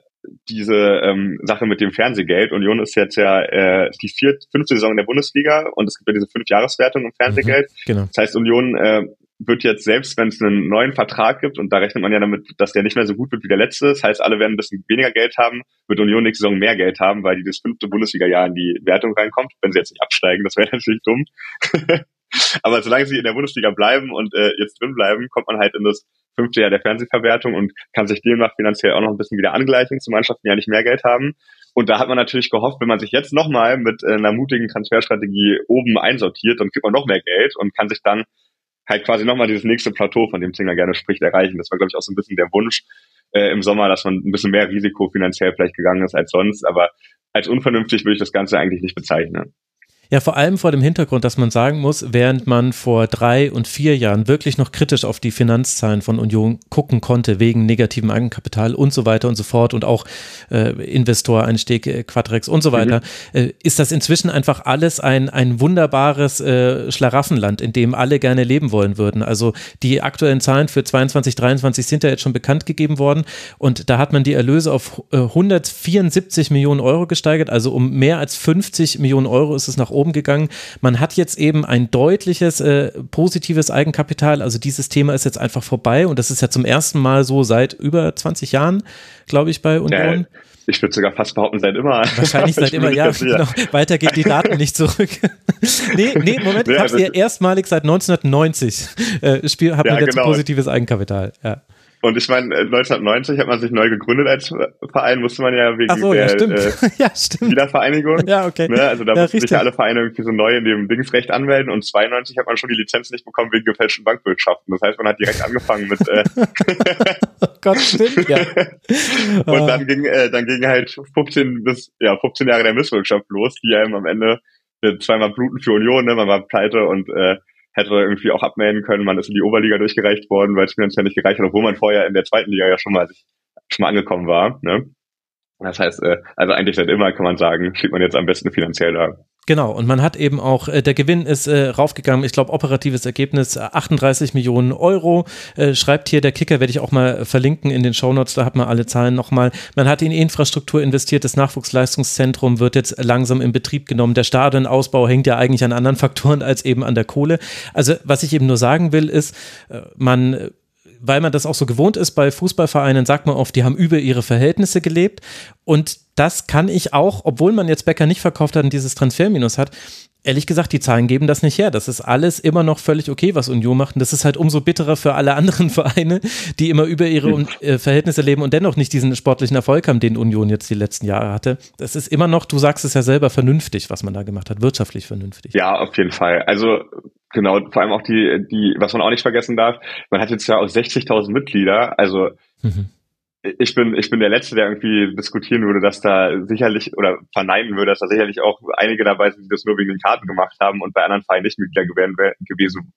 diese ähm, Sache mit dem Fernsehgeld. Union ist jetzt ja äh, die vierte, fünfte Saison in der Bundesliga und es gibt ja diese fünf Jahreswertung im Fernsehgeld. Mhm, genau. Das heißt, Union äh, wird jetzt selbst, wenn es einen neuen Vertrag gibt, und da rechnet man ja damit, dass der nicht mehr so gut wird wie der letzte, das heißt, alle werden ein bisschen weniger Geld haben, wird Union nächste Saison mehr Geld haben, weil die das fünfte Bundesliga-Jahr in die Wertung reinkommt, wenn sie jetzt nicht absteigen, das wäre [LAUGHS] natürlich dumm. [LAUGHS] Aber solange sie in der Bundesliga bleiben und äh, jetzt drin bleiben, kommt man halt in das fünfte Jahr der Fernsehverwertung und kann sich demnach finanziell auch noch ein bisschen wieder angleichen zu Mannschaften, die ja nicht mehr Geld haben. Und da hat man natürlich gehofft, wenn man sich jetzt nochmal mit äh, einer mutigen Transferstrategie oben einsortiert, dann kriegt man noch mehr Geld und kann sich dann halt quasi nochmal dieses nächste Plateau, von dem Zinger gerne spricht, erreichen. Das war, glaube ich, auch so ein bisschen der Wunsch äh, im Sommer, dass man ein bisschen mehr Risiko finanziell vielleicht gegangen ist als sonst. Aber als unvernünftig würde ich das Ganze eigentlich nicht bezeichnen. Ja, vor allem vor dem Hintergrund, dass man sagen muss, während man vor drei und vier Jahren wirklich noch kritisch auf die Finanzzahlen von Union gucken konnte, wegen negativem Eigenkapital und so weiter und so fort und auch äh, Investoreinstieg, äh, Quadrex und so weiter, mhm. äh, ist das inzwischen einfach alles ein, ein wunderbares äh, Schlaraffenland, in dem alle gerne leben wollen würden. Also die aktuellen Zahlen für 22, 23 sind ja jetzt schon bekannt gegeben worden und da hat man die Erlöse auf äh, 174 Millionen Euro gesteigert, also um mehr als 50 Millionen Euro ist es nach oben oben gegangen. Man hat jetzt eben ein deutliches äh, positives Eigenkapital. Also dieses Thema ist jetzt einfach vorbei und das ist ja zum ersten Mal so seit über 20 Jahren, glaube ich, bei Union. Ja, ich würde sogar fast behaupten, seit immer. Wahrscheinlich [LAUGHS] seit immer, ja. Genau. Weiter geht die Daten nicht zurück. [LAUGHS] nee, nee, Moment, ich habe ja erstmalig seit 1990 äh, Spiel, hat ja, man jetzt genau. positives Eigenkapital. Ja. Und ich meine, 1990 hat man sich neu gegründet als Verein, musste man ja wegen so, der [LAUGHS] ja, stimmt. Äh, ja. Wiedervereinigung. Ja, okay. Ne? Also da ja, mussten sich ja alle Vereine irgendwie so neu in dem Dingsrecht anmelden und 92 hat man schon die Lizenz nicht bekommen wegen gefälschten Bankbürgschaften. Das heißt, man hat direkt angefangen mit äh [LAUGHS] oh Gott, stimmt, ja. [LAUGHS] und dann ging, äh, dann ging halt 15 bis, ja, 15 Jahre der Misswirtschaft los, die einem am Ende äh, zweimal bluten für Union, ne? man war pleite und äh, hätte irgendwie auch abmelden können. Man ist in die Oberliga durchgereicht worden, weil es finanziell nicht gereicht hat, obwohl man vorher in der zweiten Liga ja schon mal, schon mal angekommen war. Ne? Das heißt, äh, also eigentlich seit immer kann man sagen, steht man jetzt am besten finanziell da. Genau, und man hat eben auch, äh, der Gewinn ist äh, raufgegangen, ich glaube, operatives Ergebnis 38 Millionen Euro. Äh, schreibt hier der Kicker, werde ich auch mal verlinken in den Shownotes, da hat man alle Zahlen nochmal. Man hat in Infrastruktur investiert, das Nachwuchsleistungszentrum wird jetzt langsam in Betrieb genommen. Der Stadionausbau hängt ja eigentlich an anderen Faktoren als eben an der Kohle. Also, was ich eben nur sagen will, ist, äh, man weil man das auch so gewohnt ist bei Fußballvereinen, sagt man oft, die haben über ihre Verhältnisse gelebt. Und das kann ich auch, obwohl man jetzt Becker nicht verkauft hat und dieses Transferminus hat, ehrlich gesagt, die Zahlen geben das nicht her. Das ist alles immer noch völlig okay, was Union macht. Und das ist halt umso bitterer für alle anderen [LAUGHS] Vereine, die immer über ihre hm. äh, Verhältnisse leben und dennoch nicht diesen sportlichen Erfolg haben, den Union jetzt die letzten Jahre hatte. Das ist immer noch, du sagst es ja selber, vernünftig, was man da gemacht hat, wirtschaftlich vernünftig. Ja, auf jeden Fall. Also Genau, vor allem auch die, die, was man auch nicht vergessen darf, man hat jetzt ja auch 60.000 Mitglieder, also mhm. ich bin, ich bin der Letzte, der irgendwie diskutieren würde, dass da sicherlich oder verneinen würde, dass da sicherlich auch einige dabei sind, die das nur wegen den Karten gemacht haben und bei anderen Vereinen nicht Mitglieder gewesen,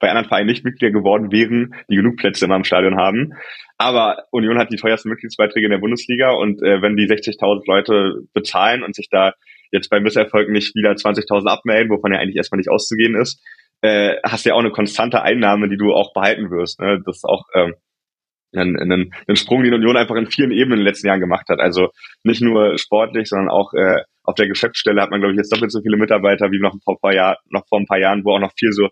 bei anderen Vereinen nicht Mitglieder geworden wären, die genug Plätze immer im Stadion haben. Aber Union hat die teuersten Mitgliedsbeiträge in der Bundesliga und äh, wenn die 60.000 Leute bezahlen und sich da jetzt beim Misserfolg nicht wieder 20.000 abmelden, wovon ja eigentlich erstmal nicht auszugehen ist, äh, hast du ja auch eine konstante Einnahme, die du auch behalten wirst. Ne? Das ist auch ähm, ein, ein, ein Sprung, den Union einfach in vielen Ebenen in den letzten Jahren gemacht hat. Also nicht nur sportlich, sondern auch äh, auf der Geschäftsstelle hat man, glaube ich, jetzt doppelt so viele Mitarbeiter wie noch vor ein paar Jahren, noch vor ein paar Jahren, wo auch noch viel so,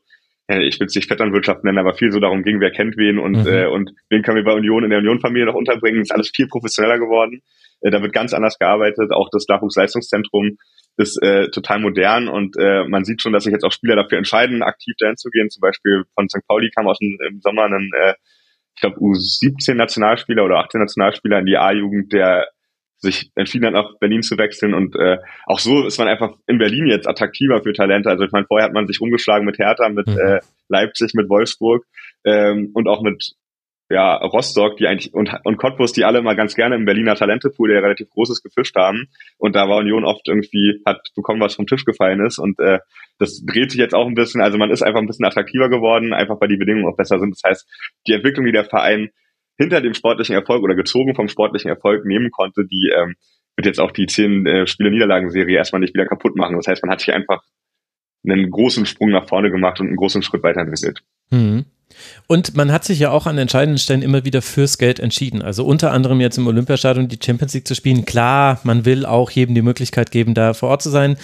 ja, ich will es nicht Vetternwirtschaft nennen, aber viel so darum ging, wer kennt wen und, mhm. äh, und wen können wir bei Union in der Union-Familie noch unterbringen. ist alles viel professioneller geworden. Äh, da wird ganz anders gearbeitet. Auch das Nachwuchsleistungszentrum ist äh, total modern und äh, man sieht schon, dass sich jetzt auch Spieler dafür entscheiden, aktiv dahin zu gehen. Zum Beispiel von St. Pauli kam aus dem im Sommer ein, äh, ich glaube, U17 Nationalspieler oder 18 Nationalspieler in die A-Jugend, der sich entschieden hat, nach Berlin zu wechseln. Und äh, auch so ist man einfach in Berlin jetzt attraktiver für Talente. Also ich meine, vorher hat man sich rumgeschlagen mit Hertha, mit mhm. äh, Leipzig, mit Wolfsburg ähm, und auch mit ja, Rostock, die eigentlich und, und Cottbus, die alle mal ganz gerne im Berliner Talentepool, der relativ großes gefischt haben. Und da war Union oft irgendwie, hat bekommen, was vom Tisch gefallen ist. Und äh, das dreht sich jetzt auch ein bisschen. Also man ist einfach ein bisschen attraktiver geworden, einfach weil die Bedingungen auch besser sind. Das heißt, die Entwicklung, die der Verein hinter dem sportlichen Erfolg oder gezogen vom sportlichen Erfolg nehmen konnte, die ähm, wird jetzt auch die zehn äh, Spiele Niederlagenserie erstmal nicht wieder kaputt machen. Das heißt, man hat sich einfach einen großen Sprung nach vorne gemacht und einen großen Schritt weiterentwickelt. Mhm. Und man hat sich ja auch an entscheidenden Stellen immer wieder fürs Geld entschieden. Also unter anderem jetzt im Olympiastadion die Champions League zu spielen. Klar, man will auch jedem die Möglichkeit geben, da vor Ort zu sein.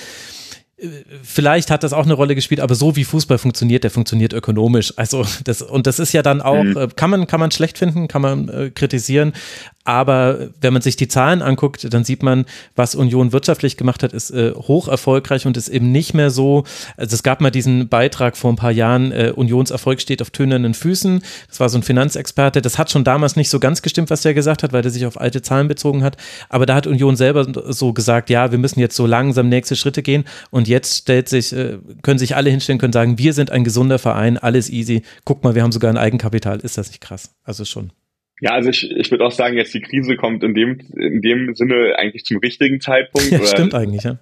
Vielleicht hat das auch eine Rolle gespielt, aber so wie Fußball funktioniert, der funktioniert ökonomisch. Also das und das ist ja dann auch mhm. Äh, kann man kann man schlecht finden, kann man äh, kritisieren, aber wenn man sich die Zahlen anguckt, dann sieht man, was Union wirtschaftlich gemacht hat, ist äh, hoch erfolgreich und ist eben nicht mehr so. Also es gab mal diesen Beitrag vor ein paar Jahren, äh, Unionserfolg steht auf tönernen Füßen. Das war so ein Finanzexperte. Das hat schon damals nicht so ganz gestimmt, was der gesagt hat, weil der sich auf alte Zahlen bezogen hat. Aber da hat Union selber so gesagt, ja, wir müssen jetzt so langsam nächste Schritte gehen. Und jetzt stellt sich, äh, können sich alle hinstellen, können sagen, wir sind ein gesunder Verein, alles easy. Guck mal, wir haben sogar ein Eigenkapital. Ist das nicht krass? Also schon. Ja, also ich, ich würde auch sagen, jetzt die Krise kommt in dem, in dem Sinne eigentlich zum richtigen Zeitpunkt. Ja, stimmt eigentlich, ja.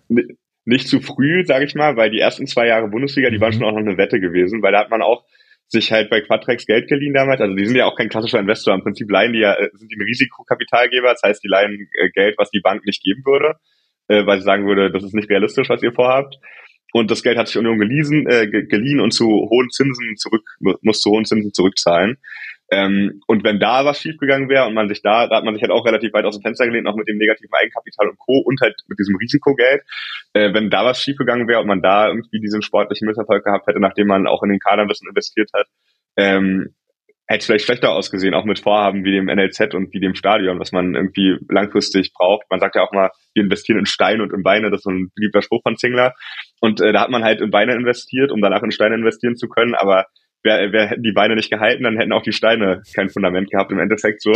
nicht zu früh, sage ich mal, weil die ersten zwei Jahre Bundesliga, die waren mhm. schon auch noch eine Wette gewesen, weil da hat man auch sich halt bei Quadrex Geld geliehen damals. Also die sind ja auch kein klassischer Investor. Im Prinzip leihen die ja, äh, sind die ein Risikokapitalgeber. Das heißt, die leihen äh, Geld, was die Bank nicht geben würde, äh, weil sie sagen würde, das ist nicht realistisch, was ihr vorhabt. Und das Geld hat sich Union geliehen, äh, geliehen und zu hohen Zinsen zurück, muss zu hohen Zinsen zurückzahlen. Ähm, und wenn da was schiefgegangen wäre und man sich da, da hat man sich halt auch relativ weit aus dem Fenster gelehnt, auch mit dem negativen Eigenkapital und Co. und halt mit diesem Risikogeld. Äh, wenn da was schiefgegangen wäre und man da irgendwie diesen sportlichen Misserfolg gehabt hätte, nachdem man auch in den Kader ein bisschen investiert hat, ähm, hätte vielleicht schlechter ausgesehen, auch mit Vorhaben wie dem NLZ und wie dem Stadion, was man irgendwie langfristig braucht. Man sagt ja auch mal, wir investieren in Steine und in Beine, das ist so ein beliebter Spruch von Zingler. Und äh, da hat man halt in Beine investiert, um danach in Steine investieren zu können, aber wer, wer hätten die Beine nicht gehalten, dann hätten auch die Steine kein Fundament gehabt, im Endeffekt so.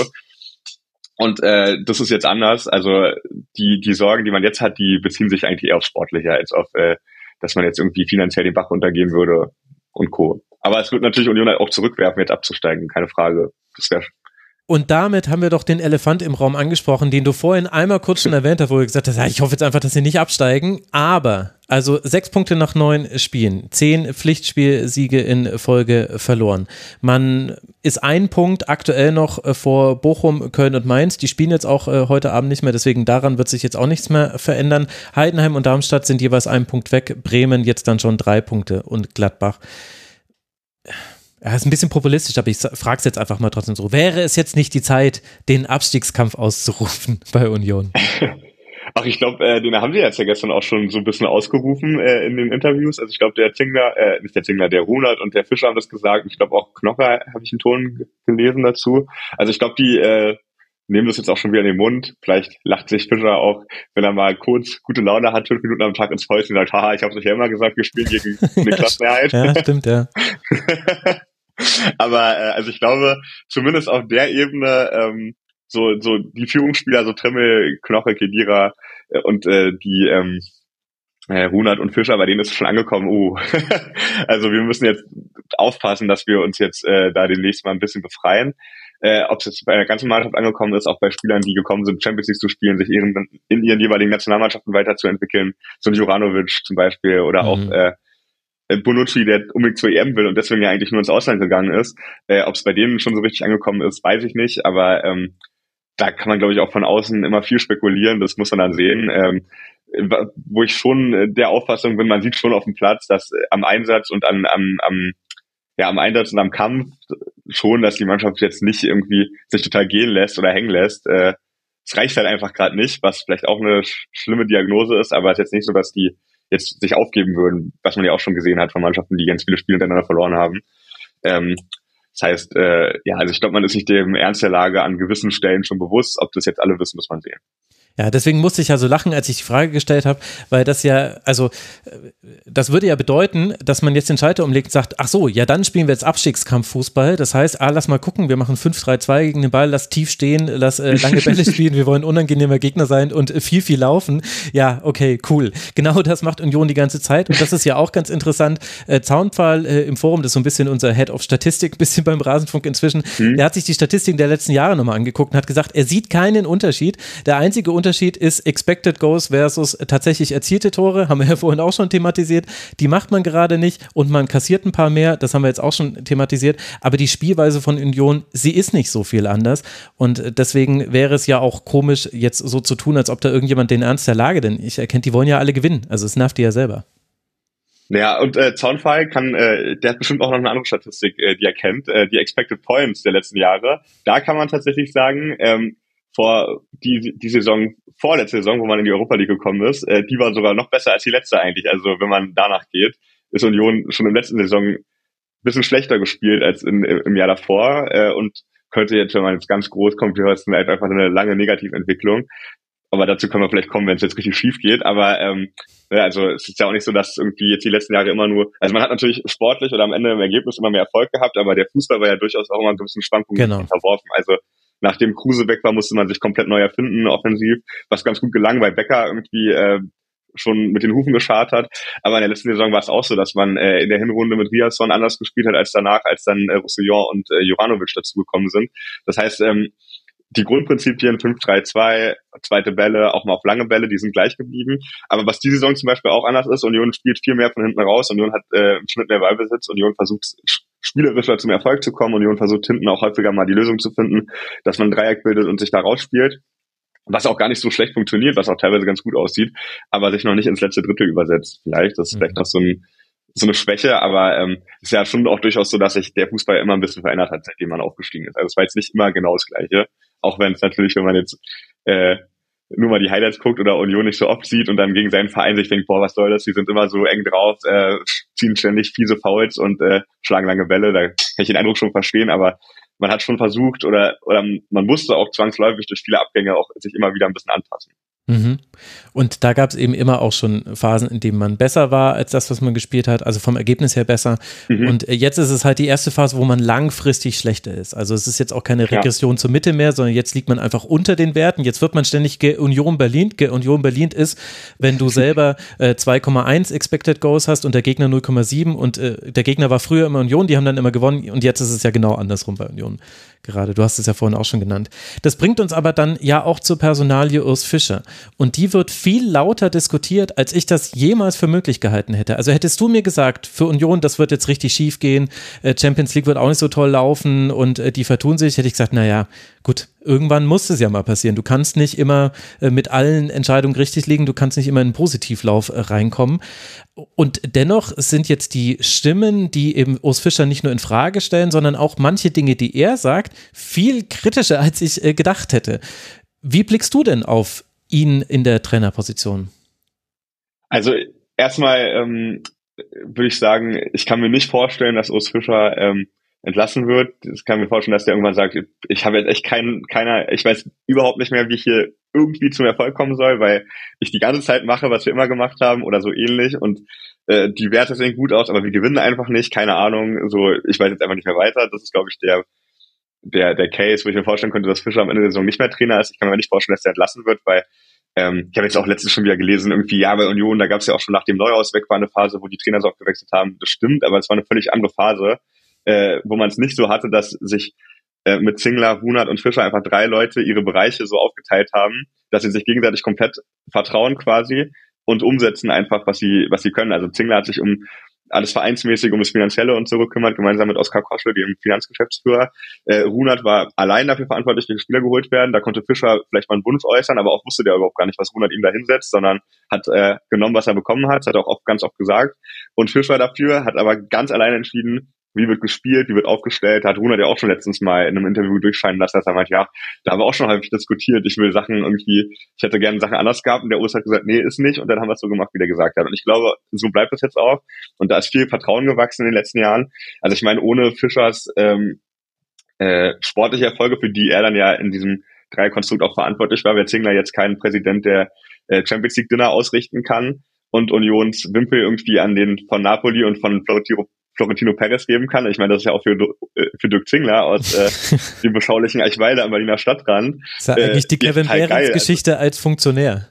Und äh, das ist jetzt anders. Also die, die Sorgen, die man jetzt hat, die beziehen sich eigentlich eher auf Sportlicher, als auf, äh, dass man jetzt irgendwie finanziell den Bach runtergehen würde und Co. Aber es wird natürlich Union halt auch zurückwerfen, jetzt abzusteigen, keine Frage. Das wäre und damit haben wir doch den Elefant im Raum angesprochen, den du vorhin einmal kurz schon erwähnt hast, wo du gesagt hast, ja, ich hoffe jetzt einfach, dass sie nicht absteigen. Aber, also sechs Punkte nach neun Spielen, zehn Pflichtspielsiege in Folge verloren. Man ist ein Punkt aktuell noch äh, vor Bochum, Köln und Mainz. Die spielen jetzt auch äh, heute Abend nicht mehr, deswegen daran wird sich jetzt auch nichts mehr verändern. Heidenheim und Darmstadt sind jeweils ein Punkt weg. Bremen jetzt dann schon drei Punkte und Gladbach ja, ist ein bisschen populistisch, aber ich frage es jetzt einfach mal trotzdem so. Wäre es jetzt nicht die Zeit, den Abstiegskampf auszurufen [LAUGHS] bei Union? [LAUGHS] Ach, ich glaube, äh, den haben sie jetzt ja gestern auch schon so ein bisschen ausgerufen äh, in den Interviews. Also ich glaube, der Zingler, äh, nicht der Zingler, der Runert und der Fischer haben das gesagt. Ich glaube auch Knocher habe ich einen Ton gelesen dazu. Also ich glaube, die äh, nehmen das jetzt auch schon wieder in den Mund. Vielleicht lacht sich Fischer auch, wenn er mal kurz gute Laune hat, fünf Minuten am Tag ins Fäustchen und sagt, haha, ich habe euch ja immer gesagt, wir spielen gegen [LAUGHS] eine Klassenmehrheit. ja, stimmt, ja. Aber äh, also ich glaube, zumindest auf der Ebene, ähm, so, so die Führungsspieler, so Trimmel, Knoche, Kedira äh, und äh, die ähm, äh, Runert und Fischer, bei denen ist es schon angekommen, uh. [LAUGHS] also wir müssen jetzt aufpassen, dass wir uns jetzt äh, da demnächst mal ein bisschen befreien. Äh, Ob es jetzt bei der ganzen Mannschaft angekommen ist, auch bei Spielern, die gekommen sind, Champions League zu spielen, sich ihren, in ihren jeweiligen Nationalmannschaften weiterzuentwickeln, so ein Juranovic zum Beispiel oder mhm. auch äh, Bonucci, der unbedingt zur EM will und deswegen ja eigentlich nur ins Ausland gegangen ist. Äh, Ob es bei denen schon so richtig angekommen ist, weiß ich nicht, aber ähm, da kann man, glaube ich, auch von außen immer viel spekulieren, das muss man dann sehen. Ähm, wo ich schon der Auffassung bin, man sieht schon auf dem Platz, dass äh, am Einsatz und am, am, am ja, am Einsatz und am Kampf schon, dass die Mannschaft jetzt nicht irgendwie sich total gehen lässt oder hängen lässt. Äh, es reicht halt einfach gerade nicht, was vielleicht auch eine schlimme Diagnose ist, aber es ist jetzt nicht so, dass die jetzt sich aufgeben würden, was man ja auch schon gesehen hat von Mannschaften, die ganz viele Spiele miteinander verloren haben. Ähm, das heißt, äh, ja, also ich glaube, man ist sich dem Ernst der Lage an gewissen Stellen schon bewusst. Ob das jetzt alle wissen, muss man sehen. Ja, deswegen musste ich ja so lachen, als ich die Frage gestellt habe, weil das ja, also das würde ja bedeuten, dass man jetzt den Schalter umlegt und sagt, ach so, ja, dann spielen wir jetzt Abstiegskampffußball. Das heißt, ah, lass mal gucken, wir machen 5-3-2 gegen den Ball, lass tief stehen, lass äh, lange Bälle [LAUGHS] spielen, wir wollen unangenehmer Gegner sein und äh, viel, viel laufen. Ja, okay, cool. Genau das macht Union die ganze Zeit und das ist ja auch ganz interessant. Äh, Zaunpfahl äh, im Forum, das ist so ein bisschen unser Head of Statistik, ein bisschen beim Rasenfunk inzwischen, mhm. der hat sich die Statistiken der letzten Jahre nochmal angeguckt und hat gesagt, er sieht keinen Unterschied. Der einzige Unterschied Unterschied ist Expected Goals versus tatsächlich erzielte Tore, haben wir ja vorhin auch schon thematisiert. Die macht man gerade nicht und man kassiert ein paar mehr, das haben wir jetzt auch schon thematisiert. Aber die Spielweise von Union, sie ist nicht so viel anders. Und deswegen wäre es ja auch komisch, jetzt so zu tun, als ob da irgendjemand den Ernst der Lage, denn ich erkenne, die wollen ja alle gewinnen. Also es nervt die ja selber. Ja, und äh, Zaunfall kann, äh, der hat bestimmt auch noch eine andere Statistik, äh, die er kennt, äh, die Expected Points der letzten Jahre. Da kann man tatsächlich sagen, ähm, vor die, die Saison, vorletzte Saison, wo man in die Europa League gekommen ist, äh, die war sogar noch besser als die letzte eigentlich. Also wenn man danach geht, ist Union schon in der letzten Saison ein bisschen schlechter gespielt als in, im Jahr davor äh, und könnte jetzt, wenn man jetzt ganz groß kommt, wir hören einfach eine lange Negativentwicklung. Aber dazu können wir vielleicht kommen, wenn es jetzt richtig schief geht. Aber ähm, ja, also es ist ja auch nicht so, dass irgendwie jetzt die letzten Jahre immer nur, also man hat natürlich sportlich oder am Ende im Ergebnis immer mehr Erfolg gehabt, aber der Fußball war ja durchaus auch immer ein gewissen Schwankungen genau. unterworfen. Also nachdem Kruse weg war, musste man sich komplett neu erfinden, offensiv, was ganz gut gelang, weil Becker irgendwie äh, schon mit den Hufen geschart hat. Aber in der letzten Saison war es auch so, dass man äh, in der Hinrunde mit Riasson anders gespielt hat als danach, als dann äh, Roussillon und äh, Juranovic dazugekommen sind. Das heißt, ähm, die Grundprinzipien 5-3-2, zweite Bälle, auch mal auf lange Bälle, die sind gleich geblieben. Aber was diese Saison zum Beispiel auch anders ist, Union spielt viel mehr von hinten raus, Union hat äh, im Schnitt mehr Ballbesitz, Union versucht spielerischer zum Erfolg zu kommen, Union versucht hinten auch häufiger mal die Lösung zu finden, dass man ein Dreieck bildet und sich da rausspielt. Was auch gar nicht so schlecht funktioniert, was auch teilweise ganz gut aussieht, aber sich noch nicht ins letzte Drittel übersetzt. Vielleicht, das ist vielleicht mhm. noch so ein so eine Schwäche, aber ähm, ist ja schon auch durchaus so, dass sich der Fußball immer ein bisschen verändert hat, seitdem man aufgestiegen ist. Also es war jetzt nicht immer genau das Gleiche, auch wenn es natürlich, wenn man jetzt äh, nur mal die Highlights guckt oder Union nicht so oft sieht und dann gegen seinen Verein sich denkt, boah, was soll das? Die sind immer so eng drauf, äh, ziehen ständig fiese Fouls und äh, schlagen lange Bälle. Da kann ich den Eindruck schon verstehen, aber man hat schon versucht oder, oder man musste auch zwangsläufig durch viele Abgänge auch sich immer wieder ein bisschen anpassen. Mhm. Und da gab es eben immer auch schon Phasen, in denen man besser war als das, was man gespielt hat, also vom Ergebnis her besser. Mhm. Und äh, jetzt ist es halt die erste Phase, wo man langfristig schlechter ist. Also es ist jetzt auch keine Regression ja. zur Mitte mehr, sondern jetzt liegt man einfach unter den Werten. Jetzt wird man ständig Union Berlin. Union Berlin ist, wenn du selber [LAUGHS] äh, 2,1 Expected Goals hast und der Gegner 0,7 und äh, der Gegner war früher immer Union, die haben dann immer gewonnen und jetzt ist es ja genau andersrum bei Union gerade. Du hast es ja vorhin auch schon genannt. Das bringt uns aber dann ja auch zur Personalie Urs Fischer. Und die wird viel lauter diskutiert, als ich das jemals für möglich gehalten hätte. Also hättest du mir gesagt, für Union, das wird jetzt richtig schief gehen, äh, Champions League wird auch nicht so toll laufen und äh, die vertun sich, hätte ich gesagt, naja, gut, irgendwann muss es ja mal passieren. Du kannst nicht immer äh, mit allen Entscheidungen richtig liegen, du kannst nicht immer in einen Positivlauf reinkommen. Und dennoch sind jetzt die Stimmen, die eben Urs Fischer nicht nur in Frage stellen, sondern auch manche Dinge, die er sagt, viel kritischer, als ich gedacht hätte. Wie blickst du denn auf ihn in der Trainerposition? Also erstmal ähm, würde ich sagen, ich kann mir nicht vorstellen, dass Urs Fischer ähm, entlassen wird. Ich kann mir vorstellen, dass der irgendwann sagt, ich habe jetzt echt keinen, keiner, ich weiß überhaupt nicht mehr, wie ich hier irgendwie zum Erfolg kommen soll, weil ich die ganze Zeit mache, was wir immer gemacht haben oder so ähnlich und äh, die Werte sehen gut aus, aber wir gewinnen einfach nicht, keine Ahnung, so, ich weiß jetzt einfach nicht mehr weiter. Das ist, glaube ich, der, der, der Case, wo ich mir vorstellen könnte, dass Fischer am Ende der Saison nicht mehr Trainer ist. Ich kann mir nicht vorstellen, dass der entlassen wird, weil ähm, ich habe jetzt auch letztens schon wieder gelesen, irgendwie, ja, bei Union, da gab es ja auch schon nach dem Neuaus weg war eine Phase, wo die Trainer so oft gewechselt haben. Das stimmt, aber es war eine völlig andere Phase, äh, wo man es nicht so hatte, dass sich äh, mit Zingler, Hunert und Fischer einfach drei Leute ihre Bereiche so aufgeteilt haben, dass sie sich gegenseitig komplett vertrauen quasi und umsetzen einfach, was sie, was sie können. Also Zingler hat sich um alles vereinsmäßig um das Finanzielle und so gekümmert, gemeinsam mit Oskar Koschel, dem Finanzgeschäftsführer. Äh, Runert war allein dafür verantwortlich, wie Spieler geholt werden. Da konnte Fischer vielleicht mal einen Wunsch äußern, aber auch wusste der überhaupt gar nicht, was Runert ihm da hinsetzt, sondern hat äh, genommen, was er bekommen hat, das hat er auch oft, ganz oft gesagt. Und Fischer dafür hat aber ganz allein entschieden, wie wird gespielt, wie wird aufgestellt, hat Runert ja auch schon letztens mal in einem Interview durchscheinen lassen, dass er meint, ja, da haben wir auch schon häufig diskutiert, ich will Sachen irgendwie, ich hätte gerne Sachen anders gehabt und der Urs hat gesagt, nee, ist nicht und dann haben wir es so gemacht, wie der gesagt hat. Und ich glaube, so bleibt das jetzt auch und da ist viel Vertrauen gewachsen in den letzten Jahren. Also ich meine, ohne Fischers ähm, äh, sportliche Erfolge, für die er dann ja in diesem Dreierkonstrukt auch verantwortlich war, wäre Zingler jetzt kein Präsident, der äh, Champions League Dinner ausrichten kann und Unions Wimpel irgendwie an den von Napoli und von Florentino Florentino Perez geben kann. Ich meine, das ist ja auch für, äh, für Dirk Zingler aus äh, [LAUGHS] dem beschaulichen Eichwalde am Berliner Stadtrand. Das ist ja eigentlich die Kevin äh, Behrens Geschichte als Funktionär.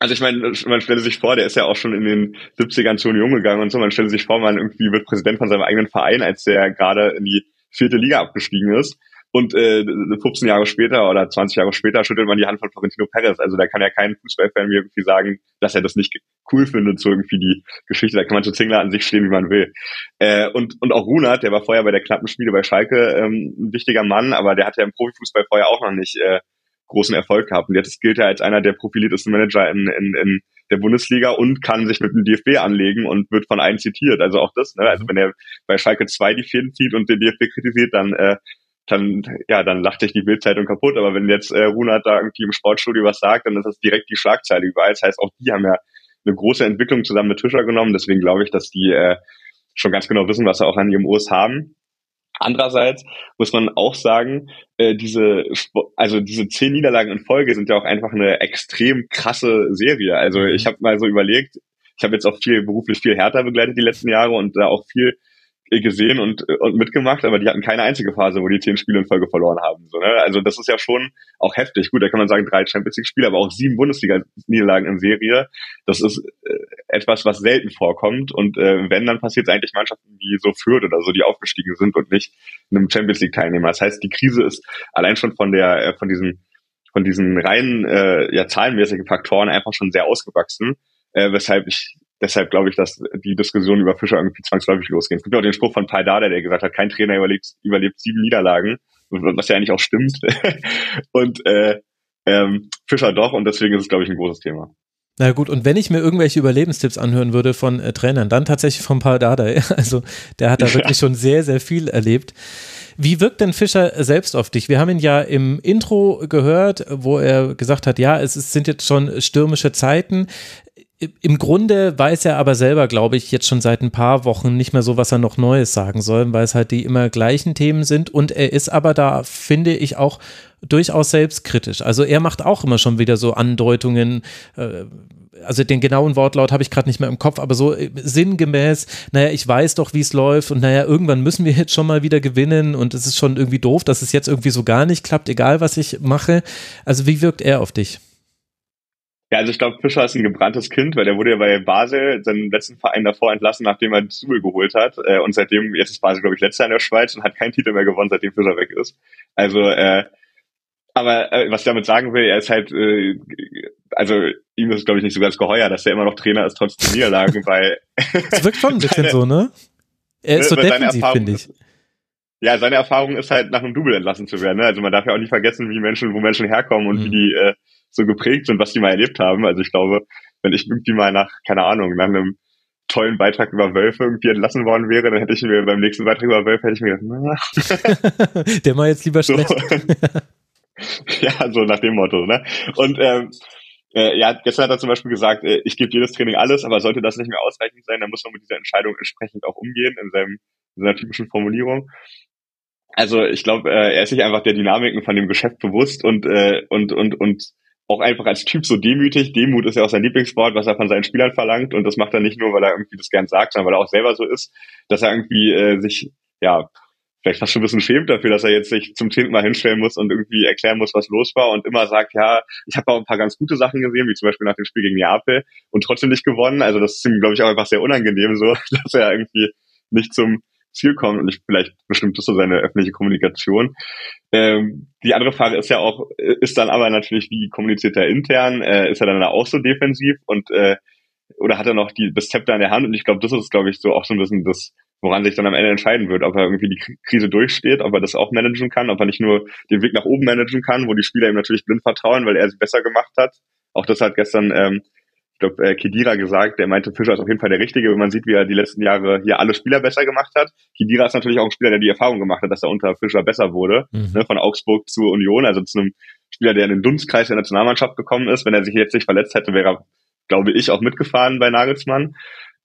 Also ich meine, man stelle sich vor, der ist ja auch schon in den 70ern zu Union gegangen und so. Man stelle sich vor, man irgendwie wird Präsident von seinem eigenen Verein, als der gerade in die vierte Liga abgestiegen ist. Und äh, 15 Jahre später oder 20 Jahre später schüttelt man die Hand von Florentino Perez. Also da kann ja kein Fußballfan mir irgendwie sagen, dass er das nicht cool findet, so irgendwie die Geschichte. Da kann man zu Zingler an sich stehen, wie man will. Äh, und, und auch Runert, der war vorher bei der knappen Spiele bei Schalke ähm, ein wichtiger Mann, aber der hatte ja im Profifußball vorher auch noch nicht äh, großen Erfolg gehabt. Und jetzt gilt er als einer der profiliertesten Manager in, in, in der Bundesliga und kann sich mit dem DFB anlegen und wird von allen zitiert. Also auch das, ne? Also wenn er bei Schalke 2 die Fäden zieht und den DFB kritisiert, dann äh, dann, ja, dann lacht sich die Bildzeitung kaputt. Aber wenn jetzt äh, Runert da irgendwie im Sportstudio was sagt, dann ist das direkt die Schlagzeile überall. Das heißt, auch die haben ja eine große Entwicklung zusammen mit Fischer genommen. Deswegen glaube ich, dass die äh, schon ganz genau wissen, was sie auch an ihrem Urs haben. Andererseits muss man auch sagen, äh, diese, also diese zehn Niederlagen in Folge sind ja auch einfach eine extrem krasse Serie. Also ich habe mal so überlegt, ich habe jetzt auch viel beruflich viel härter begleitet die letzten Jahre und da auch viel gesehen und, und mitgemacht, aber die hatten keine einzige Phase, wo die zehn Spiele in Folge verloren haben. So, ne? Also das ist ja schon auch heftig. Gut, da kann man sagen, drei Champions League-Spiele, aber auch sieben Bundesliga-Niederlagen in Serie. Das ist äh, etwas, was selten vorkommt. Und äh, wenn, dann passiert es eigentlich Mannschaften wie so Fürth oder so, die aufgestiegen sind und nicht einem Champions League Teilnehmer. Das heißt, die Krise ist allein schon von der, äh, von diesen, von diesen reinen, äh, ja, zahlenmäßigen Faktoren einfach schon sehr ausgewachsen, äh, weshalb ich deshalb glaube ich, dass die Diskussion über Fischer irgendwie zwangsläufig losgehen. Es gibt auch den Spruch von Pai Dada, der gesagt hat, kein Trainer überlebt, überlebt sieben Niederlagen, was ja eigentlich auch stimmt. [LAUGHS] und äh, ähm, Fischer doch und deswegen ist es, glaube ich, ein großes Thema. Na gut, und wenn ich mir irgendwelche Überlebenstipps anhören würde von äh, Trainern, dann tatsächlich von Paul Dardai. [LAUGHS] Also der hat da wirklich schon sehr, sehr viel erlebt. Wie wirkt denn Fischer selbst auf dich? Wir haben ihn ja im Intro gehört, wo er gesagt hat, ja, es sind jetzt schon stürmische Zeiten. Im Grunde weiß er aber selber, glaube ich, jetzt schon seit ein paar Wochen nicht mehr so, was er noch Neues sagen soll, weil es halt die immer gleichen Themen sind. Und er ist aber da, finde ich, auch durchaus selbstkritisch. Also er macht auch immer schon wieder so Andeutungen, äh, also den genauen Wortlaut habe ich gerade nicht mehr im Kopf, aber so äh, sinngemäß, naja, ich weiß doch, wie es läuft und naja, irgendwann müssen wir jetzt schon mal wieder gewinnen und es ist schon irgendwie doof, dass es jetzt irgendwie so gar nicht klappt, egal was ich mache. Also wie wirkt er auf dich? Ja, also ich glaube, Fischer ist ein gebranntes Kind, weil der wurde ja bei Basel, seinen letzten Verein davor entlassen, nachdem er Zubel geholt hat. Äh, und seitdem, jetzt ist Basel, glaube ich, letzter in der Schweiz und hat keinen Titel mehr gewonnen, seitdem Fischer weg ist. Also, äh, aber äh, was ich damit sagen will, er ist halt, äh, also ihm ist es, glaube ich, nicht so ganz geheuer, dass er immer noch Trainer ist, trotz der Niederlagen, [LAUGHS] weil... Es wirkt schon ein bisschen so, ne? Er ist so defensiv, finde ich. ja, seine Erfahrung ist halt, nach einem Double entlassen zu werden. Ne? Also man darf ja auch nicht vergessen, wie Menschen, wo Menschen herkommen und mhm. wie die äh, so geprägt sind, was die mal erlebt haben. Also ich glaube, wenn ich irgendwie mal nach, keine Ahnung, nach einem tollen Beitrag über Wölfe irgendwie entlassen worden wäre, dann hätte ich mir beim nächsten Beitrag über Wölfe hätte ich mir gedacht, na. [LAUGHS] Der mal jetzt lieber schlecht. So. [LAUGHS] ja, so nach dem Motto, ne? Und ähm, äh, ja, gestern hat er zum Beispiel gesagt, äh, ich gebe jedes Training alles, aber sollte das nicht mehr ausreichend sein, dann muss man mit dieser Entscheidung entsprechend auch umgehen in, seinem, in seiner typischen Formulierung. Also ich glaube, äh, er ist sich einfach der Dynamiken von dem Geschäft bewusst und äh, und und und auch einfach als Typ so demütig. Demut ist ja auch sein Lieblingswort, was er von seinen Spielern verlangt. Und das macht er nicht nur, weil er irgendwie das gern sagt, sondern weil er auch selber so ist, dass er irgendwie äh, sich, ja, vielleicht fast schon ein bisschen schämt dafür, dass er jetzt sich zum zehnten Mal hinstellen muss und irgendwie erklären muss, was los war und immer sagt, ja, ich habe auch ein paar ganz gute Sachen gesehen, wie zum Beispiel nach dem Spiel gegen Neapel und trotzdem nicht gewonnen. Also das ist ihm, glaube ich, auch einfach sehr unangenehm so, [LAUGHS] dass er irgendwie nicht zum Ziel kommt und ich, vielleicht bestimmt das so seine öffentliche Kommunikation. Ähm, die andere Frage ist ja auch, ist dann aber natürlich, wie kommuniziert er intern? Äh, ist er dann auch so defensiv und äh, oder hat er noch die, das Zepter in der Hand? Und ich glaube, das ist, glaube ich, so auch so ein bisschen das, woran sich dann am Ende entscheiden wird, ob er irgendwie die Krise durchsteht, ob er das auch managen kann, ob er nicht nur den Weg nach oben managen kann, wo die Spieler ihm natürlich blind vertrauen, weil er sie besser gemacht hat. Auch das hat gestern ähm, glaube, äh, Kedira gesagt, der meinte, Fischer ist auf jeden Fall der Richtige, wenn man sieht, wie er die letzten Jahre hier alle Spieler besser gemacht hat. Kedira ist natürlich auch ein Spieler, der die Erfahrung gemacht hat, dass er unter Fischer besser wurde, mhm. ne, von Augsburg zur Union, also zu einem Spieler, der in den Dunstkreis der Nationalmannschaft gekommen ist. Wenn er sich jetzt nicht verletzt hätte, wäre er, glaube ich, auch mitgefahren bei Nagelsmann.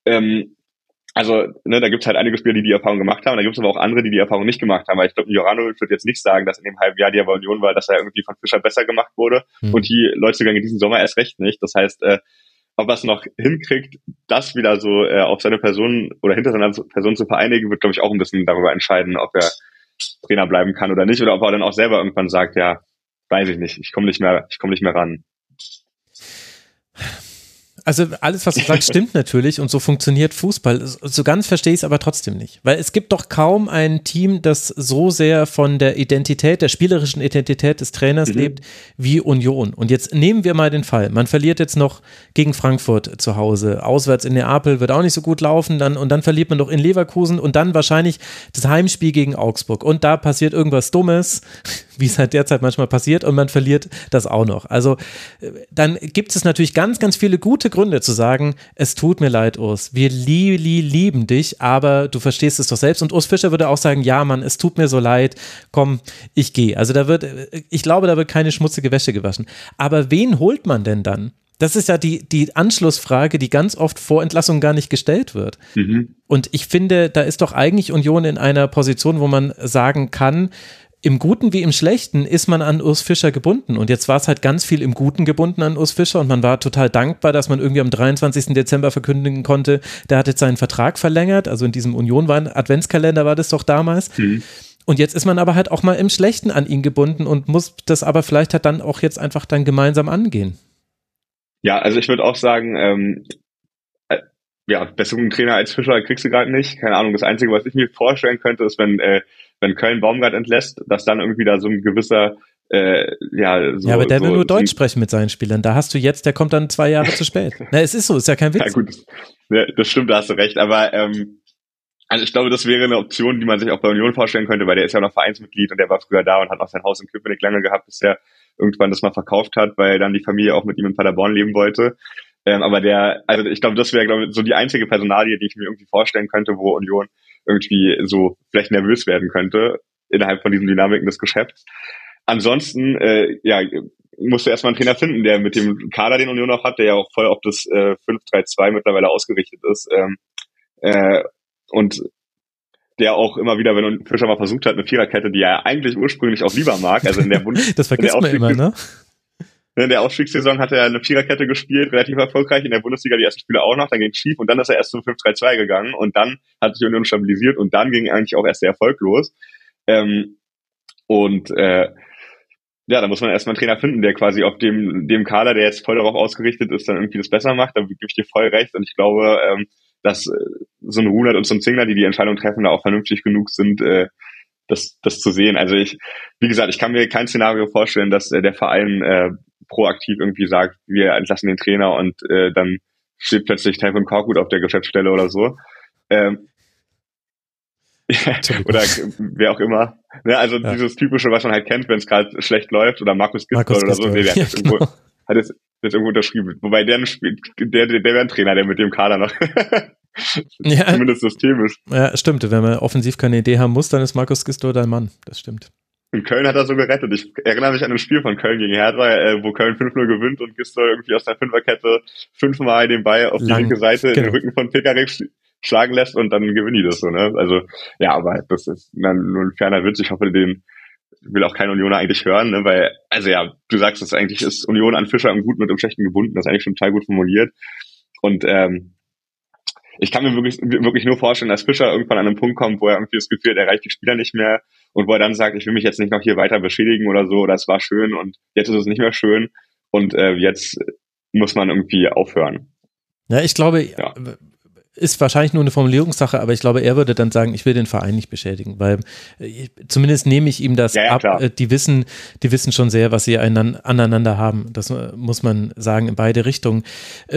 Ähm, also, ne, da gibt's halt einige Spieler, die die Erfahrung gemacht haben, da gibt's aber auch andere, die die Erfahrung nicht gemacht haben. Weil ich glaube, Joranovic wird jetzt nicht sagen, dass in dem halben Jahr, die er bei Union war, dass er irgendwie von Fischer besser gemacht wurde. Mhm. Und die Leute in diesem Sommer erst recht nicht. Das heißt, äh, ob er es noch hinkriegt, das wieder so äh, auf seine Person oder hinter seiner Person zu vereinigen, wird, glaube ich, auch ein bisschen darüber entscheiden, ob er Trainer bleiben kann oder nicht, oder ob er dann auch selber irgendwann sagt, ja, weiß ich nicht, ich komme nicht mehr, ich komme nicht mehr ran. Also alles, was du sagst, [LAUGHS] stimmt natürlich und so funktioniert Fußball. So ganz verstehe ich es aber trotzdem nicht. Weil es gibt doch kaum ein Team, das so sehr von der Identität, der spielerischen Identität des Trainers mhm. lebt wie Union. Und jetzt nehmen wir mal den Fall. Man verliert jetzt noch gegen Frankfurt zu Hause. Auswärts in Neapel wird auch nicht so gut laufen. Dann, und dann verliert man doch in Leverkusen und dann wahrscheinlich das Heimspiel gegen Augsburg. Und da passiert irgendwas Dummes, wie es halt derzeit manchmal passiert, und man verliert das auch noch. Also äh, dann gibt es natürlich ganz, ganz viele gute Gründe zu sagen, es tut mir leid, Urs, wir li li lieben dich, aber du verstehst es doch selbst. Und Urs Fischer würde auch sagen, ja, Mann, es tut mir so leid, komm, ich gehe. Also da wird, ich glaube, da wird keine schmutzige Wäsche gewaschen. Aber wen holt man denn dann? Das ist ja die, die Anschlussfrage, die ganz oft vor Entlassung gar nicht gestellt wird. Mhm. Und ich finde, da ist doch eigentlich Union in einer Position, wo man sagen kann, im Guten wie im Schlechten ist man an Urs Fischer gebunden. Und jetzt war es halt ganz viel im Guten gebunden an Urs Fischer und man war total dankbar, dass man irgendwie am 23. Dezember verkündigen konnte, der hat jetzt seinen Vertrag verlängert. Also in diesem Union Adventskalender war das doch damals. Mhm. Und jetzt ist man aber halt auch mal im Schlechten an ihn gebunden und muss das aber vielleicht halt dann auch jetzt einfach dann gemeinsam angehen. Ja, also ich würde auch sagen, ähm, ja, besseren Trainer als Fischer kriegst du gerade nicht. Keine Ahnung, das Einzige, was ich mir vorstellen könnte, ist, wenn, äh, wenn Köln Baumgart entlässt, dass dann irgendwie da so ein gewisser äh, ja, so, ja, aber der so, will nur Deutsch sprechen mit seinen Spielern. Da hast du jetzt, der kommt dann zwei Jahre [LAUGHS] zu spät. Na, es ist so, ist ja kein Witz. Ja, gut, das, ja, das stimmt, da hast du recht. Aber ähm, also ich glaube, das wäre eine Option, die man sich auch bei Union vorstellen könnte, weil der ist ja noch Vereinsmitglied und der war früher da und hat noch sein Haus in Köpenick lange gehabt, bis er irgendwann das mal verkauft hat, weil dann die Familie auch mit ihm in Paderborn leben wollte. Ähm, aber der, also ich glaube, das wäre, glaube ich, so die einzige Personalie, die ich mir irgendwie vorstellen könnte, wo Union irgendwie so vielleicht nervös werden könnte innerhalb von diesen Dynamiken des Geschäfts. Ansonsten, äh, ja, musst du erstmal einen Trainer finden, der mit dem Kader, den Union auch hat, der ja auch voll auf das äh, 5-3-2 mittlerweile ausgerichtet ist. Ähm, äh, und der auch immer wieder, wenn Fischer mal versucht hat, eine Viererkette, die er eigentlich ursprünglich auch lieber mag, also in der [LAUGHS] Bund Das vergisst man immer, ne? In der Aufstiegssaison hat er eine Viererkette gespielt, relativ erfolgreich, in der Bundesliga die ersten Spiele auch noch, dann ging schief und dann ist er erst zum 5-3-2 gegangen und dann hat sich Union stabilisiert und dann ging eigentlich auch erst der Erfolg los. Ähm, und äh, ja, da muss man erstmal einen Trainer finden, der quasi auf dem, dem Kader, der jetzt voll darauf ausgerichtet ist, dann irgendwie das besser macht. Da gebe ich dir voll recht. Und ich glaube, ähm, dass äh, so ein Runert und so ein Zingler, die die Entscheidung treffen, da auch vernünftig genug sind, äh, das, das zu sehen. Also ich, wie gesagt, ich kann mir kein Szenario vorstellen, dass äh, der Verein äh, proaktiv irgendwie sagt, wir entlassen den Trainer und äh, dann steht plötzlich Typhoon Korkut auf der Geschäftsstelle oder so. Ähm, [LAUGHS] oder wer auch immer. Ja, also ja. dieses typische, was man halt kennt, wenn es gerade schlecht läuft, oder Markus Gisdol oder so, nee, der ja, hat, genau. irgendwo, hat es jetzt irgendwo unterschrieben. Wobei der der, der, der wäre ein Trainer, der mit dem Kader noch. [LAUGHS] ja. Zumindest systemisch. Ja, stimmt. Wenn man offensiv keine Idee haben muss, dann ist Markus Gisdol dein Mann. Das stimmt. In Köln hat er so gerettet. Ich erinnere mich an ein Spiel von Köln gegen Hertha, äh, wo Köln 5-0 gewinnt und Gisdol irgendwie aus der Fünferkette fünfmal den Ball auf Lang, die linke Seite genau. in den Rücken von Pekarik schlagen lässt und dann gewinnen die das so, ne? Also, ja, aber das ist dann nur ein ferner Witz. Ich hoffe, den will auch kein Unioner eigentlich hören, ne? Weil, also ja, du sagst es eigentlich, ist Union an Fischer im Guten und im Schlechten gebunden. Das ist eigentlich schon total gut formuliert. Und ähm, ich kann mir wirklich, wirklich nur vorstellen, dass Fischer irgendwann an einen Punkt kommt, wo er irgendwie das Gefühl hat, er erreicht die Spieler nicht mehr und wo er dann sagt, ich will mich jetzt nicht noch hier weiter beschädigen oder so, oder es war schön und jetzt ist es nicht mehr schön und äh, jetzt muss man irgendwie aufhören. Ja, ich glaube, ja ist wahrscheinlich nur eine Formulierungssache, aber ich glaube, er würde dann sagen, ich will den Verein nicht beschädigen, weil äh, zumindest nehme ich ihm das ja, ja, ab. Äh, die wissen, die wissen schon sehr, was sie aneinander haben. Das äh, muss man sagen in beide Richtungen.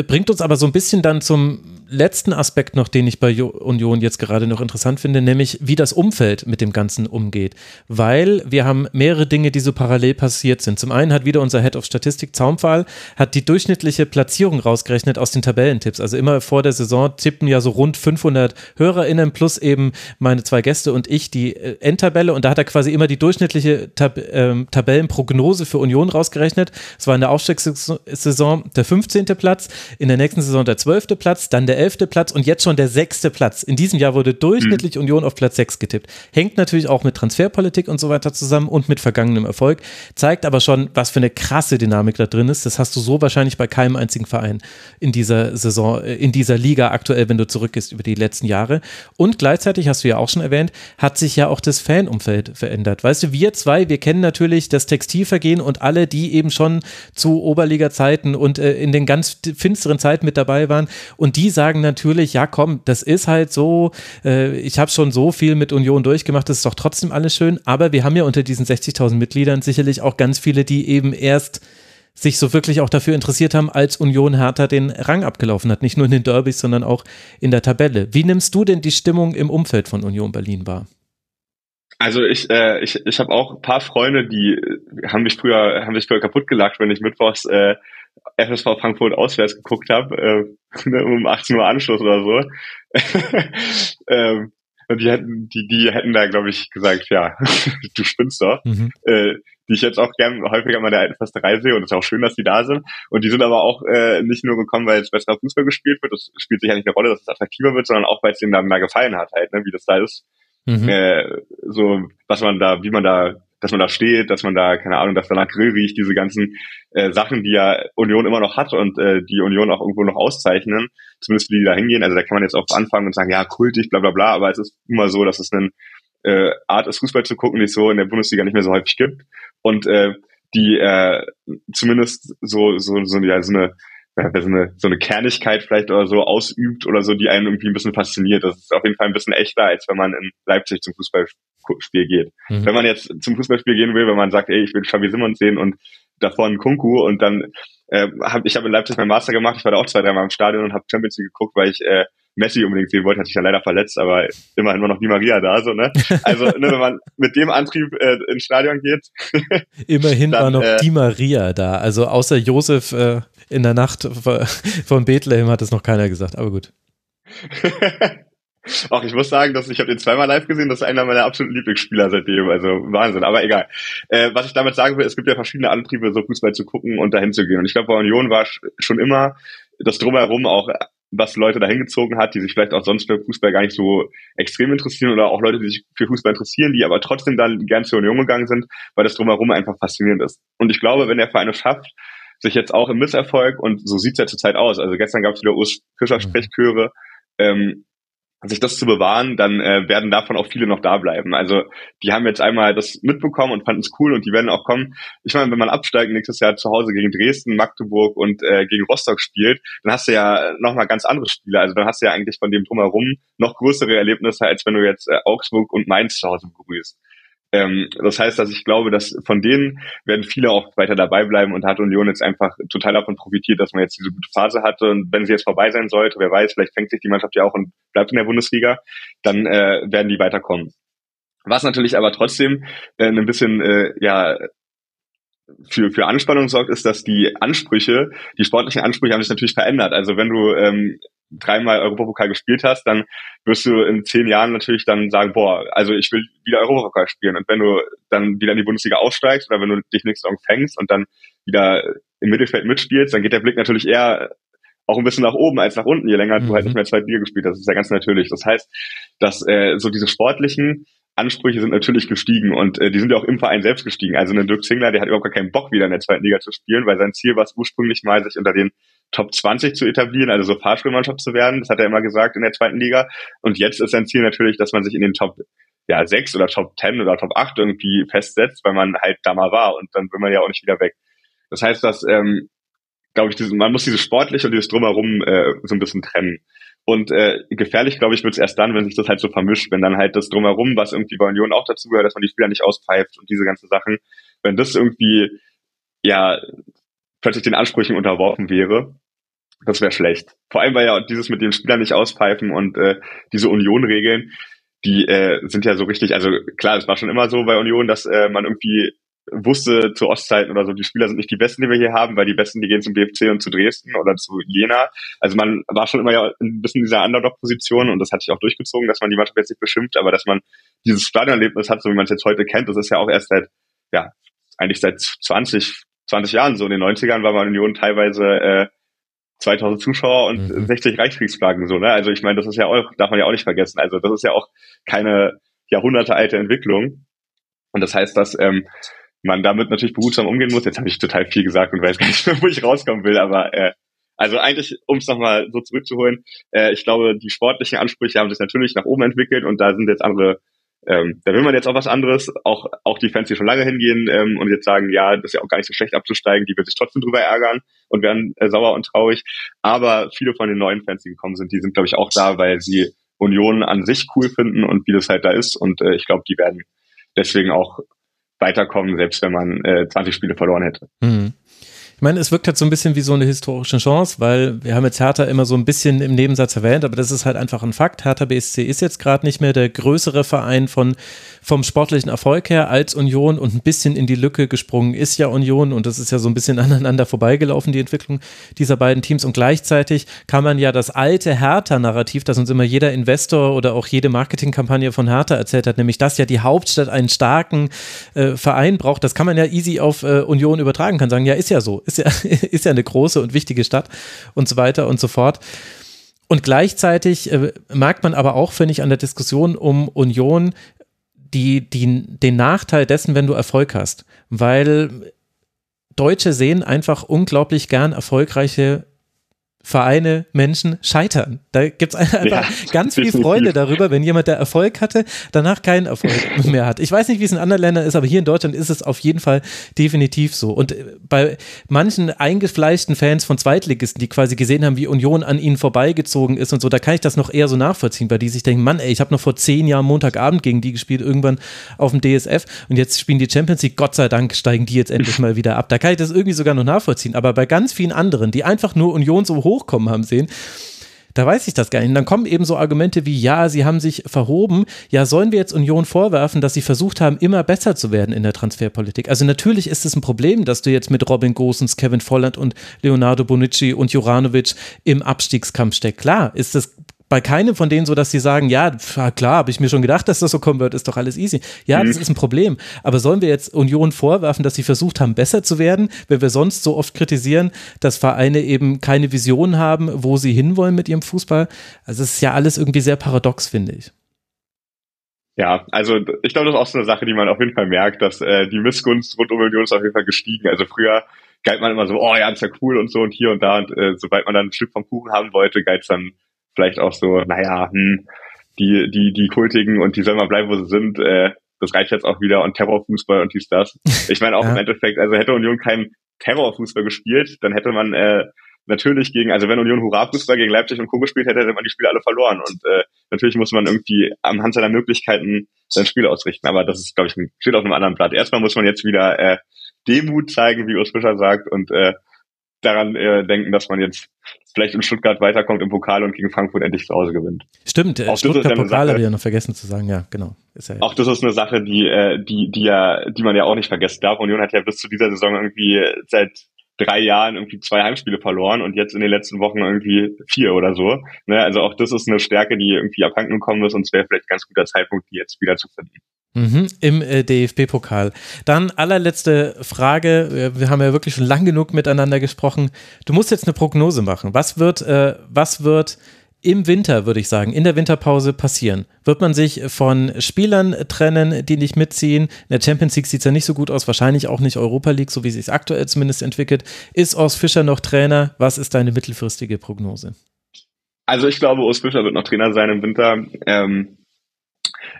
Bringt uns aber so ein bisschen dann zum letzten Aspekt noch, den ich bei Union jetzt gerade noch interessant finde, nämlich wie das Umfeld mit dem Ganzen umgeht. Weil wir haben mehrere Dinge, die so parallel passiert sind. Zum einen hat wieder unser Head of Statistik Zaumfall hat die durchschnittliche Platzierung rausgerechnet aus den Tabellentipps. Also immer vor der Saison tippen ja so rund 500 HörerInnen plus eben meine zwei Gäste und ich die äh, Endtabelle und da hat er quasi immer die durchschnittliche Tab ähm, Tabellenprognose für Union rausgerechnet. Es war in der Aufstiegssaison der 15. Platz, in der nächsten Saison der 12. Platz, dann der 11. Platz und jetzt schon der 6. Platz. In diesem Jahr wurde durchschnittlich mhm. Union auf Platz 6 getippt. Hängt natürlich auch mit Transferpolitik und so weiter zusammen und mit vergangenem Erfolg, zeigt aber schon, was für eine krasse Dynamik da drin ist. Das hast du so wahrscheinlich bei keinem einzigen Verein in dieser Saison, äh, in dieser Liga aktuell, wenn du zurückgehst über die letzten Jahre. Und gleichzeitig, hast du ja auch schon erwähnt, hat sich ja auch das Fanumfeld verändert. Weißt du, wir zwei, wir kennen natürlich das Textilvergehen und alle, die eben schon zu Oberliga-Zeiten und äh, in den ganz finsteren Zeiten mit dabei waren. Und die sagen natürlich, ja komm, das ist halt so, äh, ich habe schon so viel mit Union durchgemacht, das ist doch trotzdem alles schön. Aber wir haben ja unter diesen 60.000 Mitgliedern sicherlich auch ganz viele, die eben erst sich so wirklich auch dafür interessiert haben, als Union Hertha den Rang abgelaufen hat. Nicht nur in den Derbys, sondern auch in der Tabelle. Wie nimmst du denn die Stimmung im Umfeld von Union Berlin wahr? Also ich, äh, ich, ich habe auch ein paar Freunde, die haben mich früher, haben mich früher kaputt gelacht, wenn ich mittwochs äh, FSV Frankfurt auswärts geguckt habe, äh, [LAUGHS] um 18 Uhr Anschluss oder so. [LAUGHS] ähm, und die hätten, die, die hätten da, glaube ich, gesagt, ja, [LAUGHS] du spinnst doch. Mhm. Äh, die ich jetzt auch gern häufiger mal der alten Försterei sehe und es ist auch schön, dass die da sind. Und die sind aber auch äh, nicht nur gekommen, weil jetzt besserer Fußball gespielt wird, das spielt sicher nicht eine Rolle, dass es attraktiver wird, sondern auch, weil es denen da mehr gefallen hat halt, ne, wie das da ist. Mhm. Äh, so, was man da, wie man da, dass man da steht, dass man da, keine Ahnung, dass da nach Grill riecht, diese ganzen äh, Sachen, die ja Union immer noch hat und äh, die Union auch irgendwo noch auszeichnen, zumindest die, die da hingehen. Also da kann man jetzt auch anfangen und sagen, ja, kultig, bla bla bla, aber es ist immer so, dass es ein äh, Art ist, Fußball zu gucken, die es so in der Bundesliga nicht mehr so häufig gibt. Und äh, die äh, zumindest so, so, so, ja, so eine so eine, so eine Kernigkeit vielleicht oder so ausübt oder so, die einen irgendwie ein bisschen fasziniert. Das ist auf jeden Fall ein bisschen echter, als wenn man in Leipzig zum Fußballspiel geht. Mhm. Wenn man jetzt zum Fußballspiel gehen will, wenn man sagt, ey, ich will Xavi Simons sehen und davor einen Kunku und dann äh, hab, ich habe in Leipzig meinen Master gemacht, ich war da auch zwei, dreimal im Stadion und habe Champions League geguckt, weil ich äh, Messi unbedingt sehen wollte, hat sich ja leider verletzt, aber immerhin war noch die Maria da, so, ne? Also, ne, wenn man mit dem Antrieb äh, ins Stadion geht. [LAUGHS] immerhin dann, war noch äh, die Maria da. Also außer Josef äh, in der Nacht von Bethlehem hat es noch keiner gesagt, aber gut. [LAUGHS] Auch ich muss sagen, dass ich habe den zweimal live gesehen, das ist einer meiner absoluten Lieblingsspieler seitdem, also Wahnsinn, aber egal. Äh, was ich damit sagen will, es gibt ja verschiedene Antriebe, so Fußball zu gucken und dahin zu gehen. Und ich glaube, bei Union war schon immer das Drumherum auch was Leute dahin gezogen hat, die sich vielleicht auch sonst für Fußball gar nicht so extrem interessieren oder auch Leute, die sich für Fußball interessieren, die aber trotzdem dann gern zur Union gegangen sind, weil das drumherum einfach faszinierend ist. Und ich glaube, wenn der Verein es schafft, sich jetzt auch im Misserfolg, und so sieht's ja zurzeit aus, also gestern gab es wieder Urs Fischer. Sprechchöre, ähm, sich das zu bewahren, dann äh, werden davon auch viele noch da bleiben. Also die haben jetzt einmal das mitbekommen und fanden es cool und die werden auch kommen. Ich meine, wenn man absteigt nächstes Jahr zu Hause gegen Dresden, Magdeburg und äh, gegen Rostock spielt, dann hast du ja nochmal ganz andere Spiele. Also dann hast du ja eigentlich von dem drumherum noch größere Erlebnisse, als wenn du jetzt äh, Augsburg und Mainz zu Hause begrüßt. Ähm, das heißt, dass ich glaube, dass von denen werden viele auch weiter dabei bleiben und hat Union jetzt einfach total davon profitiert, dass man jetzt diese gute Phase hatte und wenn sie jetzt vorbei sein sollte, wer weiß, vielleicht fängt sich die Mannschaft ja auch und bleibt in der Bundesliga, dann äh, werden die weiterkommen. Was natürlich aber trotzdem äh, ein bisschen äh, ja für, für Anspannung sorgt, ist, dass die Ansprüche, die sportlichen Ansprüche haben sich natürlich verändert. Also wenn du ähm, dreimal Europapokal gespielt hast, dann wirst du in zehn Jahren natürlich dann sagen, boah, also ich will wieder Europapokal spielen. Und wenn du dann wieder in die Bundesliga aufsteigst oder wenn du dich nächste Saison fängst und dann wieder im Mittelfeld mitspielst, dann geht der Blick natürlich eher auch ein bisschen nach oben als nach unten, je länger mhm. du halt mhm. nicht mehr zweite Liga gespielt hast. Das ist ja ganz natürlich. Das heißt, dass äh, so diese sportlichen Ansprüche sind natürlich gestiegen und äh, die sind ja auch im Verein selbst gestiegen. Also ein Dirk Zingler, der hat überhaupt gar keinen Bock, wieder in der zweiten Liga zu spielen, weil sein Ziel war es ursprünglich mal, sich unter den Top 20 zu etablieren, also so Fahrschulmannschaft zu werden. Das hat er immer gesagt in der zweiten Liga. Und jetzt ist sein Ziel natürlich, dass man sich in den Top ja, 6 oder Top 10 oder Top 8 irgendwie festsetzt, weil man halt da mal war und dann will man ja auch nicht wieder weg. Das heißt, dass, ähm, glaube ich, diese, man muss dieses sportliche und dieses drumherum äh, so ein bisschen trennen. Und äh, gefährlich, glaube ich, wird es erst dann, wenn sich das halt so vermischt, wenn dann halt das drumherum, was irgendwie bei Union auch dazu gehört, dass man die Spieler nicht auspfeift und diese ganzen Sachen, wenn das irgendwie ja plötzlich den Ansprüchen unterworfen wäre, das wäre schlecht. Vor allem, weil ja dieses mit den Spielern nicht auspfeifen und äh, diese Union-Regeln, die äh, sind ja so richtig, also klar, es war schon immer so bei Union, dass äh, man irgendwie wusste zu Ostzeiten oder so, die Spieler sind nicht die besten, die wir hier haben, weil die besten, die gehen zum BFC und zu Dresden oder zu Jena. Also man war schon immer ja ein bisschen in dieser Underdog-Position und das hat sich auch durchgezogen, dass man die Mannschaft jetzt nicht beschimpft, aber dass man dieses Stadionerlebnis hat, so wie man es jetzt heute kennt, das ist ja auch erst seit, ja, eigentlich seit 20, 20 Jahren so. In den 90ern war man Union teilweise äh, 2000 Zuschauer und mhm. 60 Reichskriegsflaggen so, ne? Also ich meine, das ist ja auch, darf man ja auch nicht vergessen. Also das ist ja auch keine jahrhundertealte Entwicklung. Und das heißt, dass ähm, man damit natürlich behutsam umgehen muss. Jetzt habe ich total viel gesagt und weiß gar nicht mehr, wo ich rauskommen will, aber äh, also eigentlich, um es nochmal so zurückzuholen, äh, ich glaube, die sportlichen Ansprüche haben sich natürlich nach oben entwickelt und da sind jetzt andere ähm, da will man jetzt auch was anderes, auch, auch die Fans, die schon lange hingehen ähm, und jetzt sagen, ja, das ist ja auch gar nicht so schlecht abzusteigen, die wird sich trotzdem drüber ärgern und werden äh, sauer und traurig. Aber viele von den neuen Fans, die gekommen sind, die sind, glaube ich, auch da, weil sie Union an sich cool finden und wie das halt da ist. Und äh, ich glaube, die werden deswegen auch weiterkommen, selbst wenn man äh, 20 Spiele verloren hätte. Mhm. Ich meine, es wirkt halt so ein bisschen wie so eine historische Chance, weil wir haben jetzt Hertha immer so ein bisschen im Nebensatz erwähnt, aber das ist halt einfach ein Fakt. Hertha BSC ist jetzt gerade nicht mehr der größere Verein von, vom sportlichen Erfolg her als Union und ein bisschen in die Lücke gesprungen ist ja Union und das ist ja so ein bisschen [LAUGHS] aneinander vorbeigelaufen, die Entwicklung dieser beiden Teams und gleichzeitig kann man ja das alte Hertha-Narrativ, das uns immer jeder Investor oder auch jede Marketingkampagne von Hertha erzählt hat, nämlich dass ja die Hauptstadt einen starken äh, Verein braucht, das kann man ja easy auf äh, Union übertragen, kann sagen, ja, ist ja so, ist ja, [LAUGHS] ist ja eine große und wichtige Stadt und so weiter und so fort. Und gleichzeitig äh, merkt man aber auch, finde ich, an der Diskussion um Union die, die, den Nachteil dessen, wenn du Erfolg hast. Weil Deutsche sehen einfach unglaublich gern erfolgreiche Vereine, Menschen scheitern. Da gibt es einfach ja, ganz viel Freude darüber, wenn jemand, der Erfolg hatte, danach keinen Erfolg [LAUGHS] mehr hat. Ich weiß nicht, wie es in anderen Ländern ist, aber hier in Deutschland ist es auf jeden Fall definitiv so. Und äh, bei manchen eingefleischten Fans von Zweitligisten, die quasi gesehen haben, wie Union an ihnen vorbeigezogen ist und so, da kann ich das noch eher so nachvollziehen, weil die sich denken, Mann, ey, ich habe noch vor zehn Jahren Montagabend gegen die gespielt, irgendwann auf dem DSF und jetzt spielen die Champions League, Gott sei Dank steigen die jetzt endlich [LAUGHS] mal wieder ab. Da kann ich das irgendwie sogar noch nachvollziehen. Aber bei ganz vielen anderen, die einfach nur Union so hochkommen haben sehen, da weiß ich das gar nicht. Und dann kommen eben so Argumente wie, ja, sie haben sich verhoben. Ja, sollen wir jetzt Union vorwerfen, dass sie versucht haben, immer besser zu werden in der Transferpolitik? Also natürlich ist es ein Problem, dass du jetzt mit Robin Gosens, Kevin Volland und Leonardo Bonucci und Juranovic im Abstiegskampf steckst. Klar, ist das bei keinem von denen so, dass sie sagen, ja, klar, habe ich mir schon gedacht, dass das so kommen wird, ist doch alles easy. Ja, mhm. das ist ein Problem. Aber sollen wir jetzt Union vorwerfen, dass sie versucht haben, besser zu werden, wenn wir sonst so oft kritisieren, dass Vereine eben keine Vision haben, wo sie hinwollen mit ihrem Fußball? Also es ist ja alles irgendwie sehr paradox, finde ich. Ja, also ich glaube, das ist auch so eine Sache, die man auf jeden Fall merkt, dass äh, die Missgunst rund um Union ist auf jeden Fall gestiegen. Also früher galt man immer so, oh ja, ist ja cool und so und hier und da und äh, sobald man dann ein Stück vom Kuchen haben wollte, galt es dann vielleicht auch so, naja, hm, die, die, die Kultigen und die sollen mal bleiben, wo sie sind, äh, das reicht jetzt auch wieder und Terrorfußball und dies, das. [LAUGHS] Ich meine auch ja. im Endeffekt, also hätte Union keinen Terrorfußball gespielt, dann hätte man äh, natürlich gegen, also wenn Union Hurra-Fußball gegen Leipzig und Co. gespielt hätte, hätte man die Spiele alle verloren. Und äh, natürlich muss man irgendwie am Hand seiner Möglichkeiten sein Spiel ausrichten. Aber das ist, glaube ich, steht auf einem anderen Blatt. Erstmal muss man jetzt wieder äh, Demut zeigen, wie Urs Fischer sagt, und äh, daran äh, denken, dass man jetzt vielleicht in Stuttgart weiterkommt im Pokal und gegen Frankfurt endlich zu Hause gewinnt. Stimmt, auch Stuttgart Pokal habe ich ja noch vergessen zu sagen, ja, genau. Ja auch das ist eine Sache, die, äh, die, die ja, die man ja auch nicht vergessen darf. Union hat ja bis zu dieser Saison irgendwie seit drei Jahren irgendwie zwei Heimspiele verloren und jetzt in den letzten Wochen irgendwie vier oder so. Ne? Also auch das ist eine Stärke, die irgendwie abhanden gekommen ist und es wäre vielleicht ein ganz guter Zeitpunkt, die jetzt wieder zu finden. Mhm, Im äh, DFB-Pokal. Dann allerletzte Frage. Wir haben ja wirklich schon lang genug miteinander gesprochen. Du musst jetzt eine Prognose machen. Was wird, äh, was wird im Winter, würde ich sagen, in der Winterpause passieren? Wird man sich von Spielern trennen, die nicht mitziehen? In der Champions League sieht es ja nicht so gut aus, wahrscheinlich auch nicht Europa League, so wie sie es aktuell zumindest entwickelt. Ist Urs Fischer noch Trainer? Was ist deine mittelfristige Prognose? Also ich glaube, Urs Fischer wird noch Trainer sein im Winter. Ähm,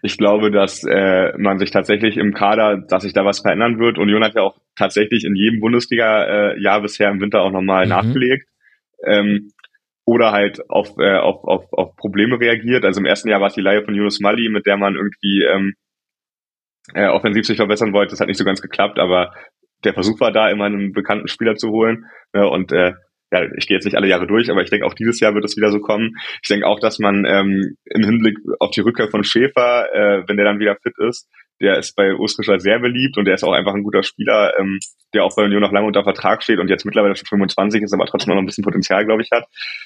ich glaube, dass äh, man sich tatsächlich im Kader, dass sich da was verändern wird. Union hat ja auch tatsächlich in jedem Bundesliga-Jahr äh, bisher im Winter auch nochmal mhm. nachgelegt. Ähm, oder halt auf, äh, auf, auf, auf Probleme reagiert. Also im ersten Jahr war es die Leihe von Yunus Mali, mit der man irgendwie ähm, äh, offensiv sich verbessern wollte. Das hat nicht so ganz geklappt, aber der Versuch war da, immer einen bekannten Spieler zu holen. Ne? Und äh, ja, ich gehe jetzt nicht alle Jahre durch, aber ich denke auch dieses Jahr wird es wieder so kommen. Ich denke auch, dass man ähm, im Hinblick auf die Rückkehr von Schäfer, äh, wenn der dann wieder fit ist, der ist bei Oskrischer sehr beliebt und der ist auch einfach ein guter Spieler, ähm, der auch bei Union noch lange unter Vertrag steht und jetzt mittlerweile schon 25 ist, aber trotzdem noch ein bisschen Potenzial, glaube ich, hat,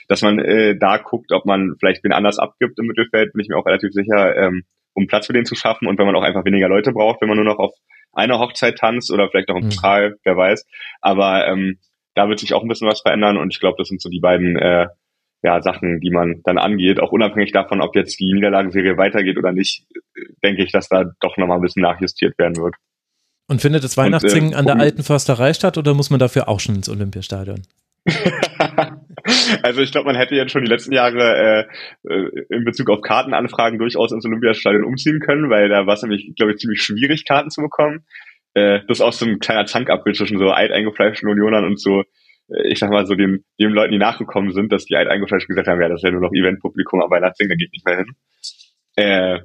dass man äh, da guckt, ob man vielleicht wen anders abgibt im Mittelfeld, bin ich mir auch relativ sicher, ähm, um Platz für den zu schaffen und wenn man auch einfach weniger Leute braucht, wenn man nur noch auf einer Hochzeit tanzt oder vielleicht auch im Pokal, mhm. wer weiß. Aber ähm, da wird sich auch ein bisschen was verändern und ich glaube, das sind so die beiden äh, ja, Sachen, die man dann angeht. Auch unabhängig davon, ob jetzt die Niederlagenserie weitergeht oder nicht, denke ich, dass da doch nochmal ein bisschen nachjustiert werden wird. Und findet das Weihnachtssingen und, äh, an der alten Försterei statt oder muss man dafür auch schon ins Olympiastadion? [LAUGHS] also ich glaube, man hätte jetzt schon die letzten Jahre äh, äh, in Bezug auf Kartenanfragen durchaus ins Olympiastadion umziehen können, weil da war es nämlich, glaube ich, ziemlich schwierig, Karten zu bekommen äh, das ist auch so ein kleiner Zankapfel zwischen so alteingefleischten Unionern und so, äh, ich sag mal so den, den Leuten, die nachgekommen sind, dass die alteingefleischten gesagt haben, ja, das ist ja nur noch Eventpublikum, aber Weihnachtssingen geht nicht mehr hin. Äh,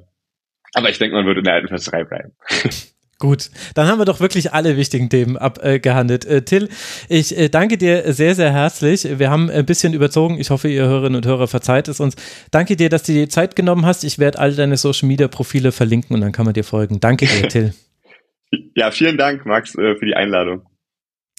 aber ich denke, man würde in der alten Festerei bleiben. [LAUGHS] Gut, dann haben wir doch wirklich alle wichtigen Themen abgehandelt. Äh, Till, ich äh, danke dir sehr, sehr herzlich. Wir haben ein bisschen überzogen. Ich hoffe, ihr Hörerinnen und Hörer verzeiht es uns. Danke dir, dass du dir die Zeit genommen hast. Ich werde all deine Social Media Profile verlinken und dann kann man dir folgen. Danke dir, [LAUGHS] Till. Ja, vielen Dank, Max, äh, für die Einladung.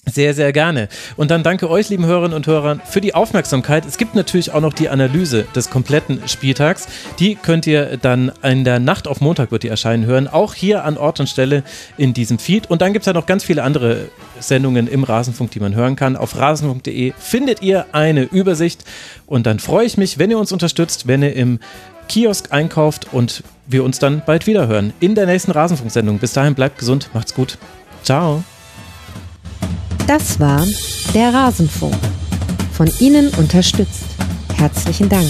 Sehr, sehr gerne. Und dann danke euch, lieben Hörerinnen und Hörern, für die Aufmerksamkeit. Es gibt natürlich auch noch die Analyse des kompletten Spieltags. Die könnt ihr dann in der Nacht auf Montag wird die erscheinen hören. Auch hier an Ort und Stelle in diesem Feed. Und dann gibt es ja noch ganz viele andere Sendungen im Rasenfunk, die man hören kann. Auf rasenfunk.de findet ihr eine Übersicht. Und dann freue ich mich, wenn ihr uns unterstützt, wenn ihr im Kiosk einkauft und wir uns dann bald wieder hören in der nächsten Rasenfunksendung. Bis dahin bleibt gesund, macht's gut. Ciao. Das war der Rasenfunk. von Ihnen unterstützt. Herzlichen Dank.